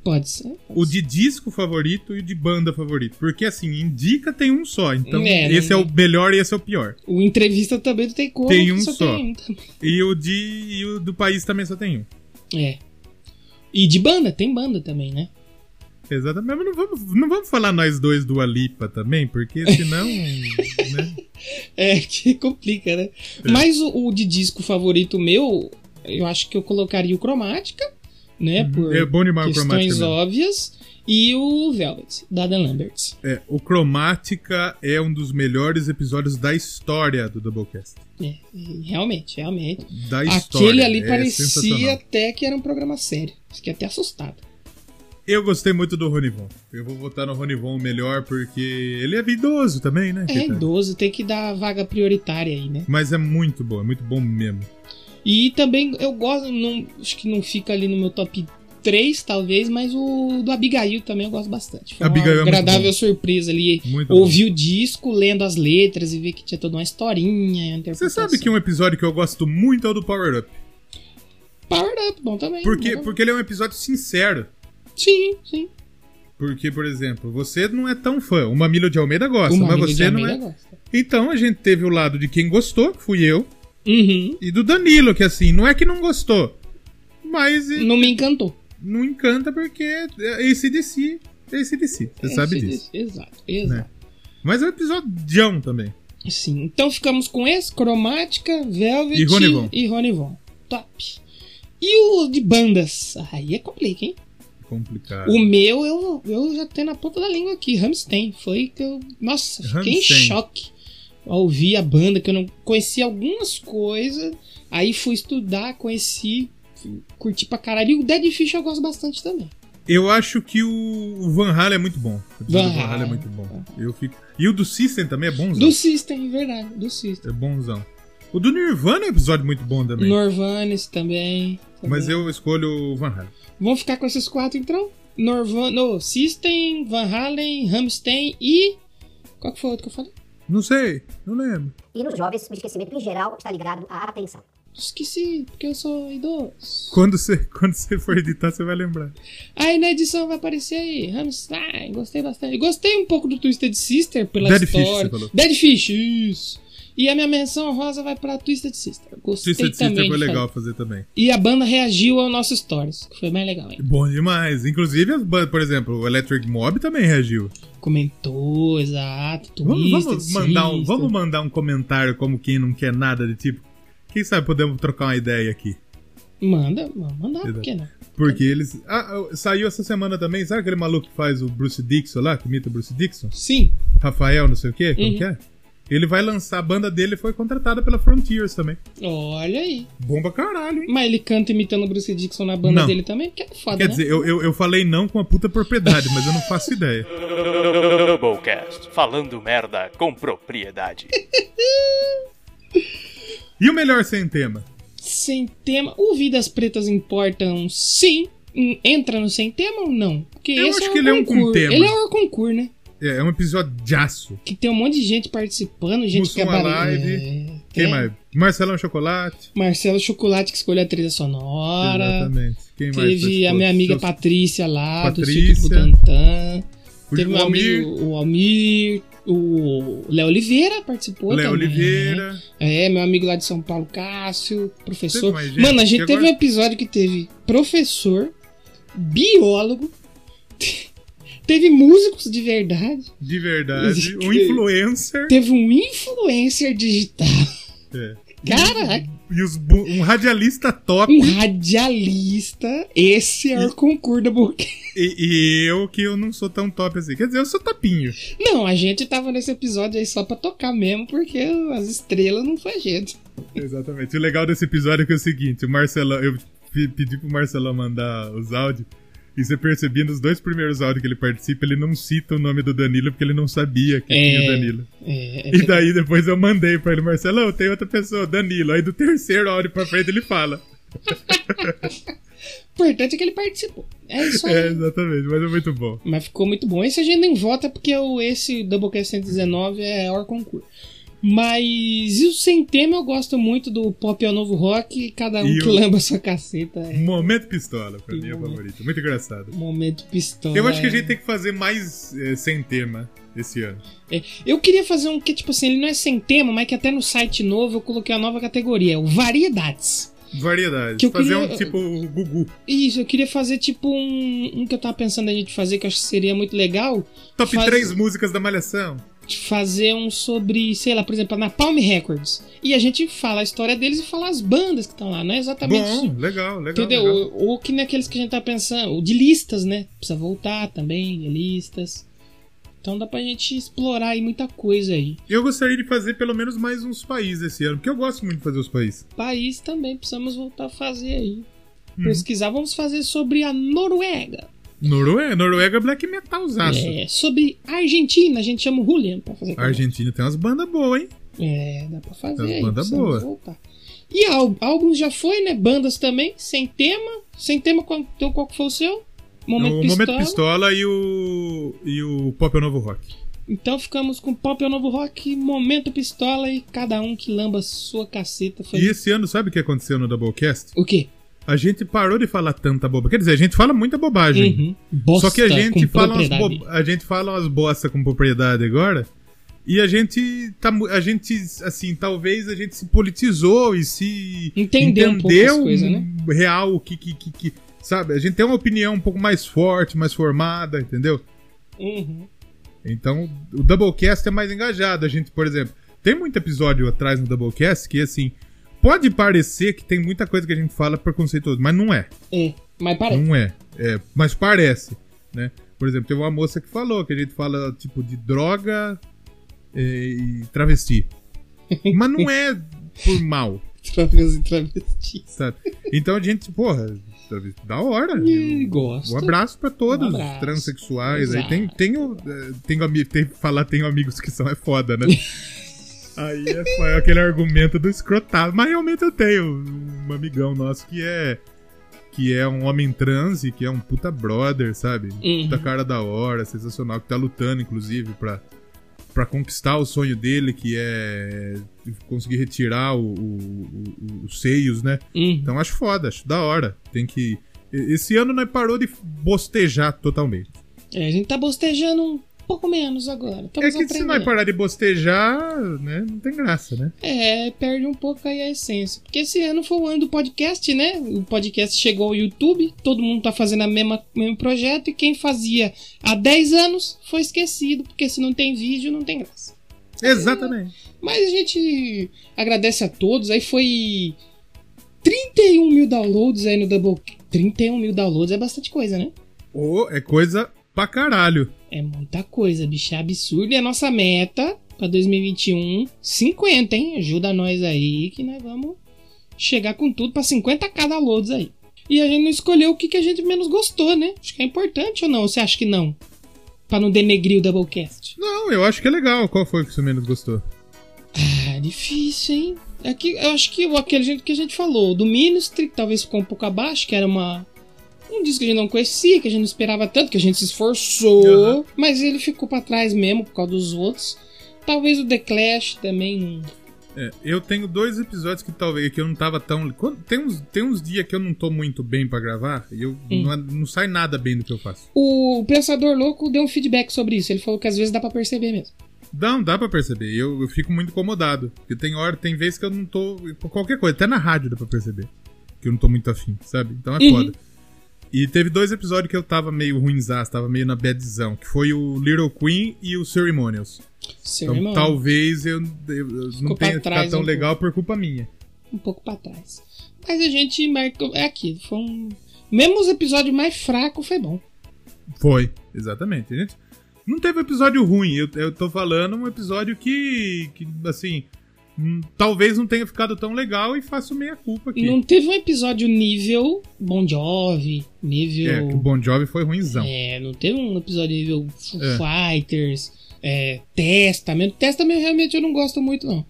Pode ser. o de disco favorito e o de banda favorito. Porque assim, indica tem um só. Então, É, esse é o melhor e esse é o pior. O entrevista também não tem como. Tem um só. só. Tem um. E o de e o do país também só tem um. É. E de banda, tem banda também, né? Exatamente. Mas não vamos, não vamos falar nós dois do Alipa também, porque senão. né? É, que complica, né? Mas o, o de disco favorito meu, eu acho que eu colocaria o Cromática, né? Por É bom demais o questões mesmo. óbvias. E o Velvet, da Dan Lambert. É, o Cromática é um dos melhores episódios da história do Doublecast. É, realmente, realmente. Da história. Aquele ali é parecia até que era um programa sério. Fiquei até assustado. Eu gostei muito do Ronivon. Eu vou votar no Ronivon melhor porque ele é idoso também, né? É idoso, tem que dar vaga prioritária aí, né? Mas é muito bom, é muito bom mesmo. E também eu gosto, não, acho que não fica ali no meu top 3, talvez, mas o do Abigail também eu gosto bastante. Foi Abigail é uma agradável bom. surpresa ali. Muito Ouvir o disco, lendo as letras e ver que tinha toda uma historinha. Você sabe que um episódio que eu gosto muito é o do Power Up. Power Up, bom também. Porque, bom. porque ele é um episódio sincero. Sim, sim. Porque, por exemplo, você não é tão fã. O Mamilo de Almeida gosta, O mas Mamilo você não é. gosta. Então a gente teve o lado de quem gostou, que fui eu, Uhum. e do Danilo, que assim, não é que não gostou, mas Não me encantou. não encanta porque esse é esse si. Você sabe disso. Exato, exato. Mas é um episódio também. Sim, então ficamos com esse, Cromática, Velvet E Ronivon. e Ronivon. Top. E o de bandas? Aí é complicado, hein? Complicado. O meu, eu, eu já tenho na ponta da língua aqui, Ramstein. Foi que eu. Nossa, fiquei em choque ao ouvir a banda, que eu não conhecia algumas coisas. Aí fui estudar, conheci, curti pra caralho. E o Dead Fish eu gosto bastante também. Eu acho que o Van Halen é muito bom. O episódio Van do Van Halen é muito bom. Eu fico... E o do System também é bonzão. Do System, verdade, do System. É bonzão. O do Nirvana é um episódio muito bom também. Norvanes também. Mas também. eu escolho o Van Halen. Vamos ficar com esses quatro então? Norvan, no, System, Van Halen, Ramstein e. Qual que foi o outro que eu falei? Não sei, não lembro. E nos jovens, o esquecimento em geral está ligado à atenção. Esqueci, porque eu sou idoso. Quando você, quando você for editar, você vai lembrar. Aí na edição vai aparecer aí, Rammstein, gostei bastante. Gostei um pouco do Twisted Sister pela Dead Fish, história. você falou. Dead Fish, isso. E a minha menção rosa vai pra Twisted Sister. Gostei Twisted também. Sister foi legal fazer. fazer também. E a banda reagiu ao nosso stories, que foi mais legal, hein? Bom demais. Inclusive, as bandas, por exemplo, o Electric Mob também reagiu. Comentou, exato. Vamos, Twisted vamos mandar um, vamos mandar um comentário como quem não quer nada de tipo. Quem sabe podemos trocar uma ideia aqui. Manda, manda, mandar, por que não? Porque eles. Ah, ah, saiu essa semana também, sabe aquele maluco que faz o Bruce Dixon lá, que imita o Bruce Dixon? Sim. Rafael, não sei o quê, como Uhum. que é? Ele vai lançar, a banda dele foi contratada pela Frontiers também. Olha aí. Bomba caralho, hein? Mas ele canta imitando o Bruce Dixon na banda Não. dele também, porque é foda, Quer né? dizer, eu, eu, eu falei não com a puta propriedade, mas eu não faço ideia. Doublecast, falando merda com propriedade. E o melhor sem tema? Sem tema. O Vidas Pretas Importam, sim. Entra no sem tema ou não? Porque Eu esse acho é que ele é um com concurso. tema. Ele é um concurso, né? É, é um episódio de aço. Que tem um monte de gente participando, gente que é. Alive. É, Quem tem mais? Marcelão Chocolate. Marcelo Chocolate que escolheu a trilha sonora. Exatamente. Quem mais Teve a minha amiga Seus- Patrícia lá, Patrícia. do Circuito Butantan. O Teve meu Almir. amigo, o Almir, o Léo Oliveira participou Léo também. Oliveira. É, meu amigo lá de São Paulo, Cássio, professor. Teve? Mano, a gente teve agora- um episódio que teve professor, biólogo, teve músicos de verdade, De verdade. Um influencer. teve um influencer digital. É. Caraca, E os um radialista top. um radialista. Esse é o concurso da Book. E, e eu que eu não sou tão top assim. Quer dizer, eu sou topinho. Não, a gente tava nesse episódio aí só pra tocar mesmo, porque as estrelas não foi gente. Exatamente. O legal desse episódio é é o seguinte: o Marcelão, eu pe- pedi pro Marcelão mandar os áudios. E você percebia nos dois primeiros áudios que ele participa, ele não cita o nome do Danilo porque ele não sabia que É. tinha o Danilo. É, E daí depois eu mandei pra ele, Marcelão, tem outra pessoa, Danilo. Aí do terceiro áudio pra frente ele fala. o importante é que ele participou. É isso aí. É, exatamente, mas é muito bom. Mas ficou muito bom. Esse a gente nem vota porque o, esse Doublecast 119 é hora concurso. Mas e o sem tema eu gosto muito do Pop é o Novo Rock, cada um E que o- lamba sua caceta. É Momento pistola, pra mim é o favorito. Muito engraçado. momento pistola. Eu acho que a gente tem que fazer mais eh, sem tema esse ano. É, Eu queria fazer um que, tipo assim, ele não é sem tema, mas que até no site novo eu coloquei a nova categoria, é o Variedades. Variedades. Que eu fazer queria- um tipo Gugu. Isso, eu queria fazer tipo um, um que eu tava pensando a gente fazer, que eu acho que seria muito legal. Top Faz- 3 músicas da Malhação. Fazer um sobre, sei lá, por exemplo, na Palm Records. E a gente fala a história deles e fala as bandas que estão lá, não é exatamente isso. Bom, legal, legal. Entendeu? legal. Ou, ou que naqueles que a gente tá pensando, o de listas, né? Precisa voltar também, de listas. Então dá pra gente explorar aí muita coisa aí. Eu gostaria de fazer pelo menos mais uns países esse ano, porque eu gosto muito de fazer os países. País também precisamos voltar a fazer aí. Uhum. Pesquisar, vamos fazer sobre a Noruega. Noruega, Noruega é black metalzaço. É, sobre a Argentina, a gente chama o Juliano pra fazer. A Argentina tem umas bandas boas, hein? É, dá pra fazer. As aí, bandas boas. E ál- álbuns já foi, né? Bandas também, sem tema. Sem tema, qual, então qual que foi o seu? Momento o Pistola. Momento Pistola e o, e o Pop é o Novo Rock. Então ficamos com Pop é o Novo Rock, Momento Pistola e cada um que lamba sua caceta. Foi... E esse ano, sabe o que aconteceu no Doublecast? O quê? A gente parou de falar tanta bobagem. Quer dizer, a gente fala muita bobagem. Uhum. Só que a gente, fala umas bo... a gente fala umas bosta com propriedade agora. E a gente tá a gente assim, talvez a gente se politizou e se Entendeu um entendeu coisas, né? real o que, que, que, que- sabe? A gente tem uma opinião um pouco mais forte, mais formada, entendeu? Uhum. Então, o Doublecast é mais engajado. A gente, por exemplo, tem muito episódio atrás no Doublecast que assim, pode parecer que tem muita coisa que a gente fala preconceituoso, mas não é. É, mas parece. Não é. É, mas parece, né? Por exemplo, teve uma moça que falou que a gente fala, tipo, de droga é, e travesti. Mas não é por mal, Travesti, travesti. sabe? Então a gente, porra, travesti, da hora. Eu- gosto. Um abraço pra todos Um os abraço. transexuais. Aí Exato. tem, tenho, eh, tenho, ami- tem falar tenho amigos que são é foda, né? Aí é, fo- é aquele argumento do escrotado. Mas realmente eu tenho um amigão nosso que é que é um homem trans e que é um puta brother, sabe? Uhum. Puta cara da hora, sensacional, que tá lutando, inclusive, pra, pra conquistar o sonho dele, que é conseguir retirar o- o- o- os seios, né? Uhum. Então acho foda, acho da hora. Tem que. Esse ano nós parou de bostejar totalmente. É, a gente tá bostejando pouco menos agora. é Estamos que se nós aprendendo. parar de bostejar, né, não tem graça, né? É, perde um pouco aí a essência. Porque esse ano foi o ano do podcast, né? O podcast chegou ao YouTube, todo mundo tá fazendo a mesma, o mesmo projeto, e quem fazia há 10 anos foi esquecido, porque se não tem vídeo, não tem graça. Exatamente. Mas a gente agradece a todos. Aí foi 31 mil downloads aí no Double. 31 mil downloads é bastante coisa, né? Ô, é coisa pra caralho. É muita coisa, bicho. É absurdo. E a nossa meta pra 2021, 50, hein? Ajuda nós aí que nós vamos chegar com tudo pra 50k downloads aí. E a gente não escolheu o que, que a gente menos gostou, né? Acho que é importante ou não? Ou você acha que não? Pra não denegrir o Doublecast. Não, eu acho que é legal. Qual foi que você menos gostou? Ah, difícil, hein? É que, eu acho que aquele jeito que a gente falou, do Ministry, que talvez ficou um pouco abaixo, que era uma. Um disco que a gente não conhecia, que a gente não esperava tanto, que a gente se esforçou, Aham. mas ele ficou pra trás mesmo por causa dos outros. Talvez o The Clash também. É, eu tenho dois episódios que talvez que eu não tava tão. Tem uns, tem uns dias que eu não tô muito bem pra gravar e eu Hum. não, não sai nada bem do que eu faço. O Pensador Louco deu um feedback sobre isso. Ele falou que às vezes dá pra perceber mesmo. Não, dá pra perceber. Eu, eu fico muito incomodado. Porque tem hora, tem vezes que eu não tô. Qualquer coisa, até na rádio dá pra perceber. Que eu não tô muito afim, sabe? Então é Uhum. foda. E teve dois episódios que eu tava meio ruimzaço, tava meio na badzão, que foi o Little Queen e o Ceremonials. Então talvez eu, eu- não tenha ficado tão um legal por culpa minha. um pouco pra trás. Mas a gente marcou. É aquilo. Foi um. Mesmo os episódios mais fracos, foi bom. Foi, exatamente. A gente não teve episódio ruim, eu, eu tô falando um episódio que, que assim, talvez não tenha ficado tão legal e faço meia culpa aqui. Não teve um episódio nível Bon Jovi, nível. É, que o Bon Jovi foi ruimzão. É, não teve um episódio nível Foo É. Fighters, é, Testament. Testament realmente eu não gosto muito, não.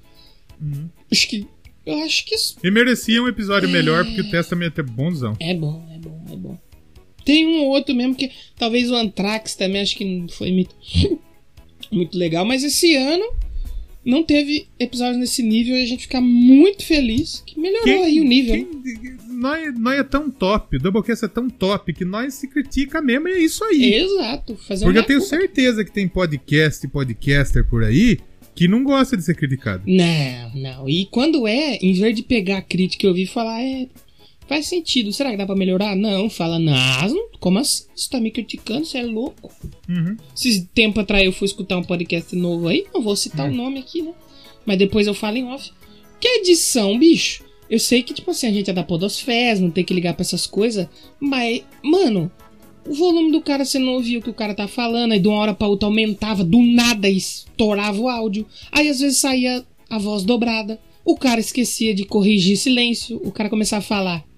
Uhum. Acho que. Eu acho que isso E merecia um episódio melhor, porque o Testament é bonzão. é bom, é bom, é bom. Tem um ou outro mesmo que. Talvez o Anthrax também, acho que não foi muito, muito legal. Mas esse ano não teve episódios nesse nível e a gente fica muito feliz que melhorou aí o nível. né? quem- nós, nós é tão top, o Doublecast é tão top que nós se critica mesmo e é isso aí. Exato. Fazer Porque eu tenho culpa. certeza que tem podcast e podcaster por aí que não gosta de ser criticado. Não, não. E quando é, em vez de pegar a crítica e ouvir falar, é. Faz sentido. Será que dá pra melhorar? Não, fala, não, como assim? Você tá me criticando? Você é louco? Uhum. Esse tempo atrás eu fui escutar um podcast novo aí, não vou citar o nome aqui, né? Mas depois eu falo em off. Que edição, bicho? Eu sei que, tipo assim, a gente é da Podosfés, não tem que ligar pra essas coisas, mas, mano, o volume do cara você não ouvia o que o cara tá falando, aí de uma hora pra outra aumentava, do nada estourava o áudio, aí às vezes saía a voz dobrada, o cara esquecia de corrigir silêncio, o cara começava a falar.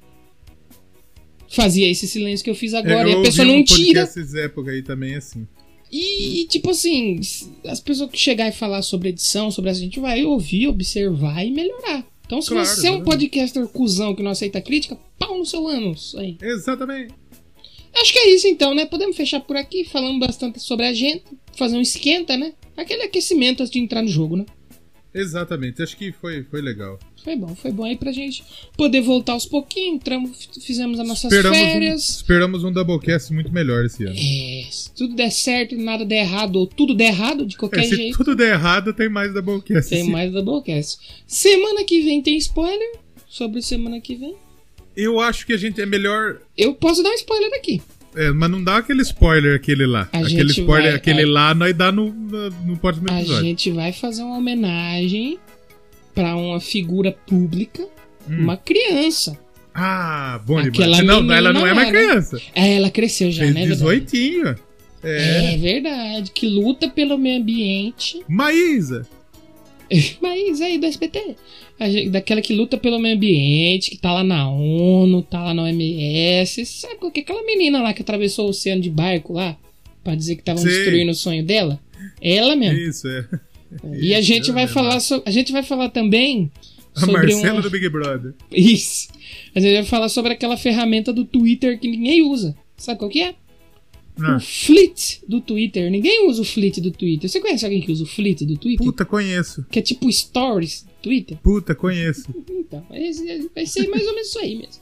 Fazia esse silêncio que eu fiz É, agora. eu e a pessoa um não tira. podcast Essas épocas aí também assim. E, tipo assim, as pessoas que chegar e falar sobre edição, sobre essa, a gente vai ouvir, observar e melhorar. Então, se Claro, você é um né? podcaster cuzão que não aceita crítica, pau no seu ânus. Aí. Exatamente. Acho que é isso então, né? Podemos fechar por aqui, falando bastante sobre a gente, fazer um esquenta, né? Aquele aquecimento antes de entrar no jogo, né? Exatamente. Acho que foi, foi legal. Foi bom, foi bom aí pra gente poder voltar aos pouquinhos, entramos, fizemos as nossas Esperamos um, férias. esperamos um Doublecast muito melhor esse ano. É, se tudo der certo e nada der errado, ou tudo der errado, de qualquer É, se jeito, tudo der errado, tem mais Doublecast. tem esse mais Doublecast. Semana que vem tem spoiler sobre semana que vem. Eu acho que a gente é melhor. Eu posso dar um spoiler aqui. é, mas não dá aquele spoiler aquele lá. A aquele spoiler, vai- aquele a- lá, nós dá no, no, no próximo A episódio. gente vai fazer uma homenagem pra uma figura pública, Hum. uma criança. Ah, bom Aquela demais. Não, ela não é mais né? criança. É, ela cresceu já, Fez né? verdade? 18. É. É verdade, que luta pelo meio ambiente. Maísa. Mas aí do SBT. Gente- daquela que luta pelo meio ambiente, que tá lá na ONU, tá lá na OMS. Sabe qual que é aquela menina lá que atravessou o oceano de barco lá? Pra dizer que estavam destruindo o sonho dela? Ela mesmo. Isso, é. E a gente vai falar so- a gente vai falar também sobre Marcela um do Big Brother. Isso. A gente vai falar sobre aquela ferramenta do Twitter que ninguém usa. Sabe qual que é? Ah, O Fleet do Twitter. Ninguém usa o Fleet do Twitter. Você conhece alguém que usa o Fleet do Twitter? puta, conheço. Que é tipo Stories do Twitter? Puta, conheço. Então, vai ser mais ou menos isso aí mesmo.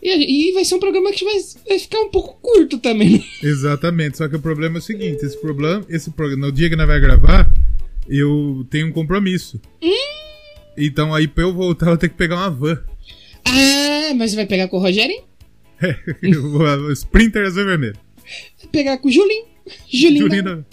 E, vai ser um programa que vai, vai ficar um pouco curto também. né? Exatamente. Só que o problema é o seguinte: esse problema, esse programa, no dia que nós vai gravar, eu tenho um compromisso. Então aí pra eu voltar, eu tenho que pegar uma van. Ah, mas você vai pegar com o Rogerinho? Eu vou- o Sprinter azul e vermelho. Vai pegar com o Julinho. Julinho. Julinho da- não.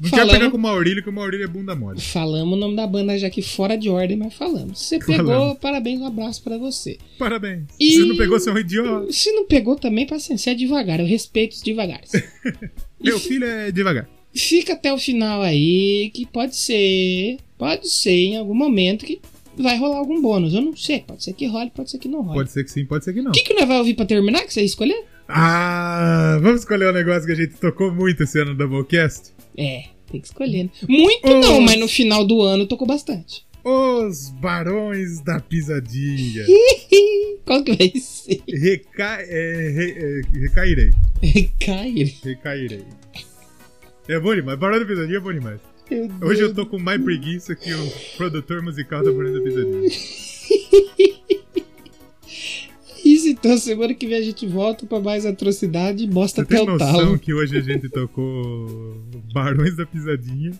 Falamos- quero pegar com o Maurílio, que o Maurílio é bunda mole. Falamos o nome da banda já aqui fora de ordem, mas falamos. Você Falamos. pegou, parabéns, um abraço pra você. Parabéns. E- Se não pegou, você é um idiota. Se não pegou também, paciência, é devagar. Eu respeito os devagares. Meu filho é devagar. Fica até o final aí, que pode ser, pode ser em algum momento que vai rolar algum bônus. Eu não sei, pode ser que role, pode ser que não role. Pode ser que sim, pode ser que não. O que, que nós vai ouvir pra terminar, que você escolher? Ah, vamos escolher um negócio que a gente tocou muito esse ano no Doublecast? É, tem que escolher. né? Muito Ô. não, mas no final do ano tocou bastante. Os Barões da Pisadinha. Qual que vai ser? Reca... é, re- é, recairei. Cair. Recairei. É bom demais. Barão da Pisadinha é bom demais. Hoje eu tô com mais preguiça que o produtor musical da Barão da Pisadinha. Isso, então semana que vem a gente volta pra mais atrocidade e bosta Você até tem o noção talo. que hoje a gente tocou Barões da Pisadinha?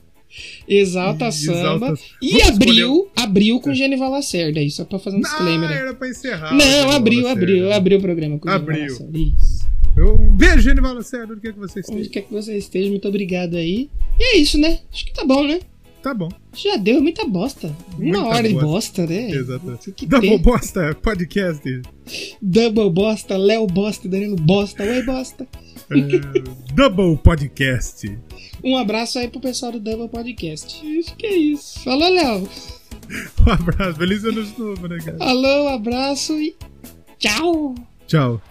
Exalta E samba. exalta- E Vamos abriu, abriu com Genival Lacerda aí, só pra fazer um disclaimer. Ah, aí. era pra encerrar. Não, abriu, abriu, abriu o programa com o Abriu. Genival Lacerda. Isso. Um beijo, Genival Lacerda, onde quer que você Onde esteja. quer que você esteja, muito obrigado aí. E é isso, né? Acho que tá bom, né? Tá bom. Já deu muita bosta. Uma Muita hora de bosta. bosta, né? Exatamente. Que Double. Bosta Podcast. Double bosta, Léo bosta, Danilo bosta, oi bosta. É, Double Podcast. Um abraço aí pro pessoal do Double Podcast. Acho que é isso. Falou, Léo. Um abraço. Feliz ano novo, né, cara? Alô, um abraço e tchau. Tchau.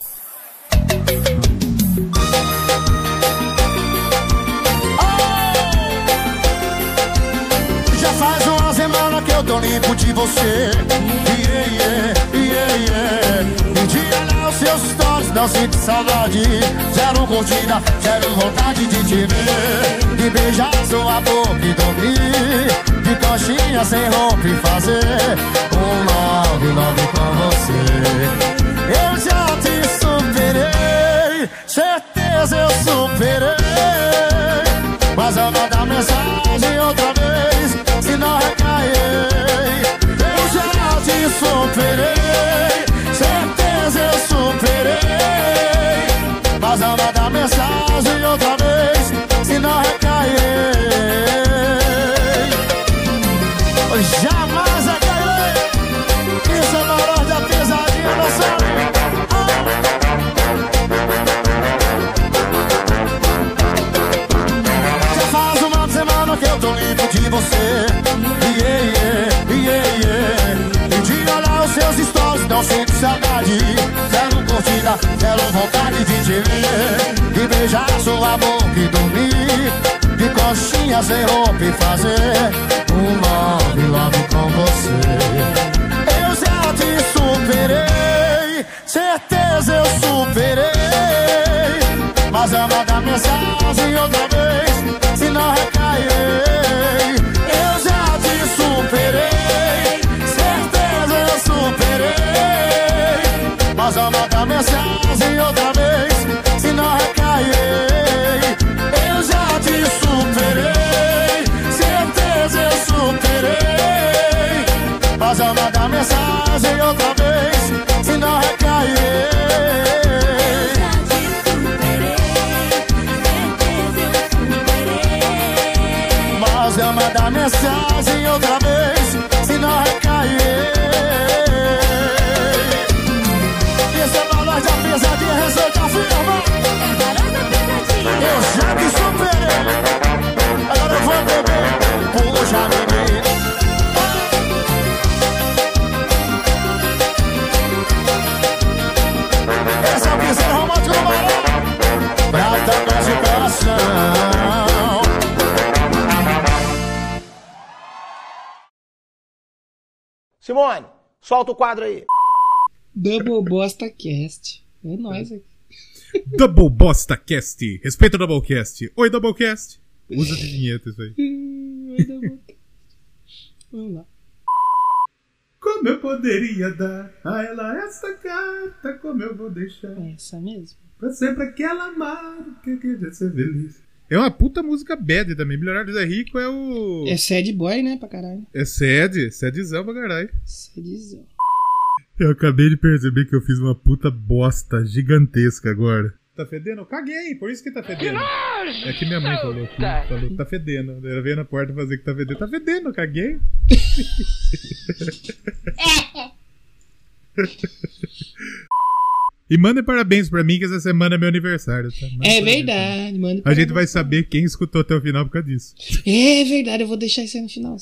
Faz uma semana que eu tô limpo de você. Yeah, yeah, yeah, yeah. E de os seus stories, não sinto saudade. Zero curtida, zero vontade de te ver. De beijar sua boca e dormir. De coxinha sem roupa e fazer um love, love com você. Eu já te superei, certeza eu superei. Mas eu mandar mensagem outra vez, superei, certeza eu superei. Mas eu mandar mensagem outra vez, se não recair. Zero curtida, zero vontade de te ver. E beijar sua boca e dormir De coxinha sem roupa e fazer Um love, love com você. Eu já te superei Certeza eu superei. Mas eu mandar mensagem solta o quadro aí. Double Bosta Cast. É nóis aqui. Double Bosta Cast. Respeita o Doublecast. Oi, Doublecast. Usa de vinheta isso aí. Dar bom. Vamos lá. Como eu poderia dar a ela esta carta? Como eu vou deixar? É essa mesmo. Pra sempre aquela marca que quer ser feliz. É uma puta música bad também. Milionário Zé Rico é o. É sad boy, né, pra caralho. É sede, sedzão pra caralho. Sadzão. Eu acabei de perceber que eu fiz uma puta bosta gigantesca agora. Tá fedendo? Eu caguei, por isso que tá fedendo. É que minha mãe falou aqui, falou, tá fedendo. Ela veio na porta fazer que tá fedendo. Tá fedendo, eu caguei. e mandem parabéns pra mim que essa semana é meu aniversário, tá? Manda É parabéns. verdade, mano. A gente vai saber quem escutou até o final por causa disso. É verdade, eu vou deixar isso aí no final.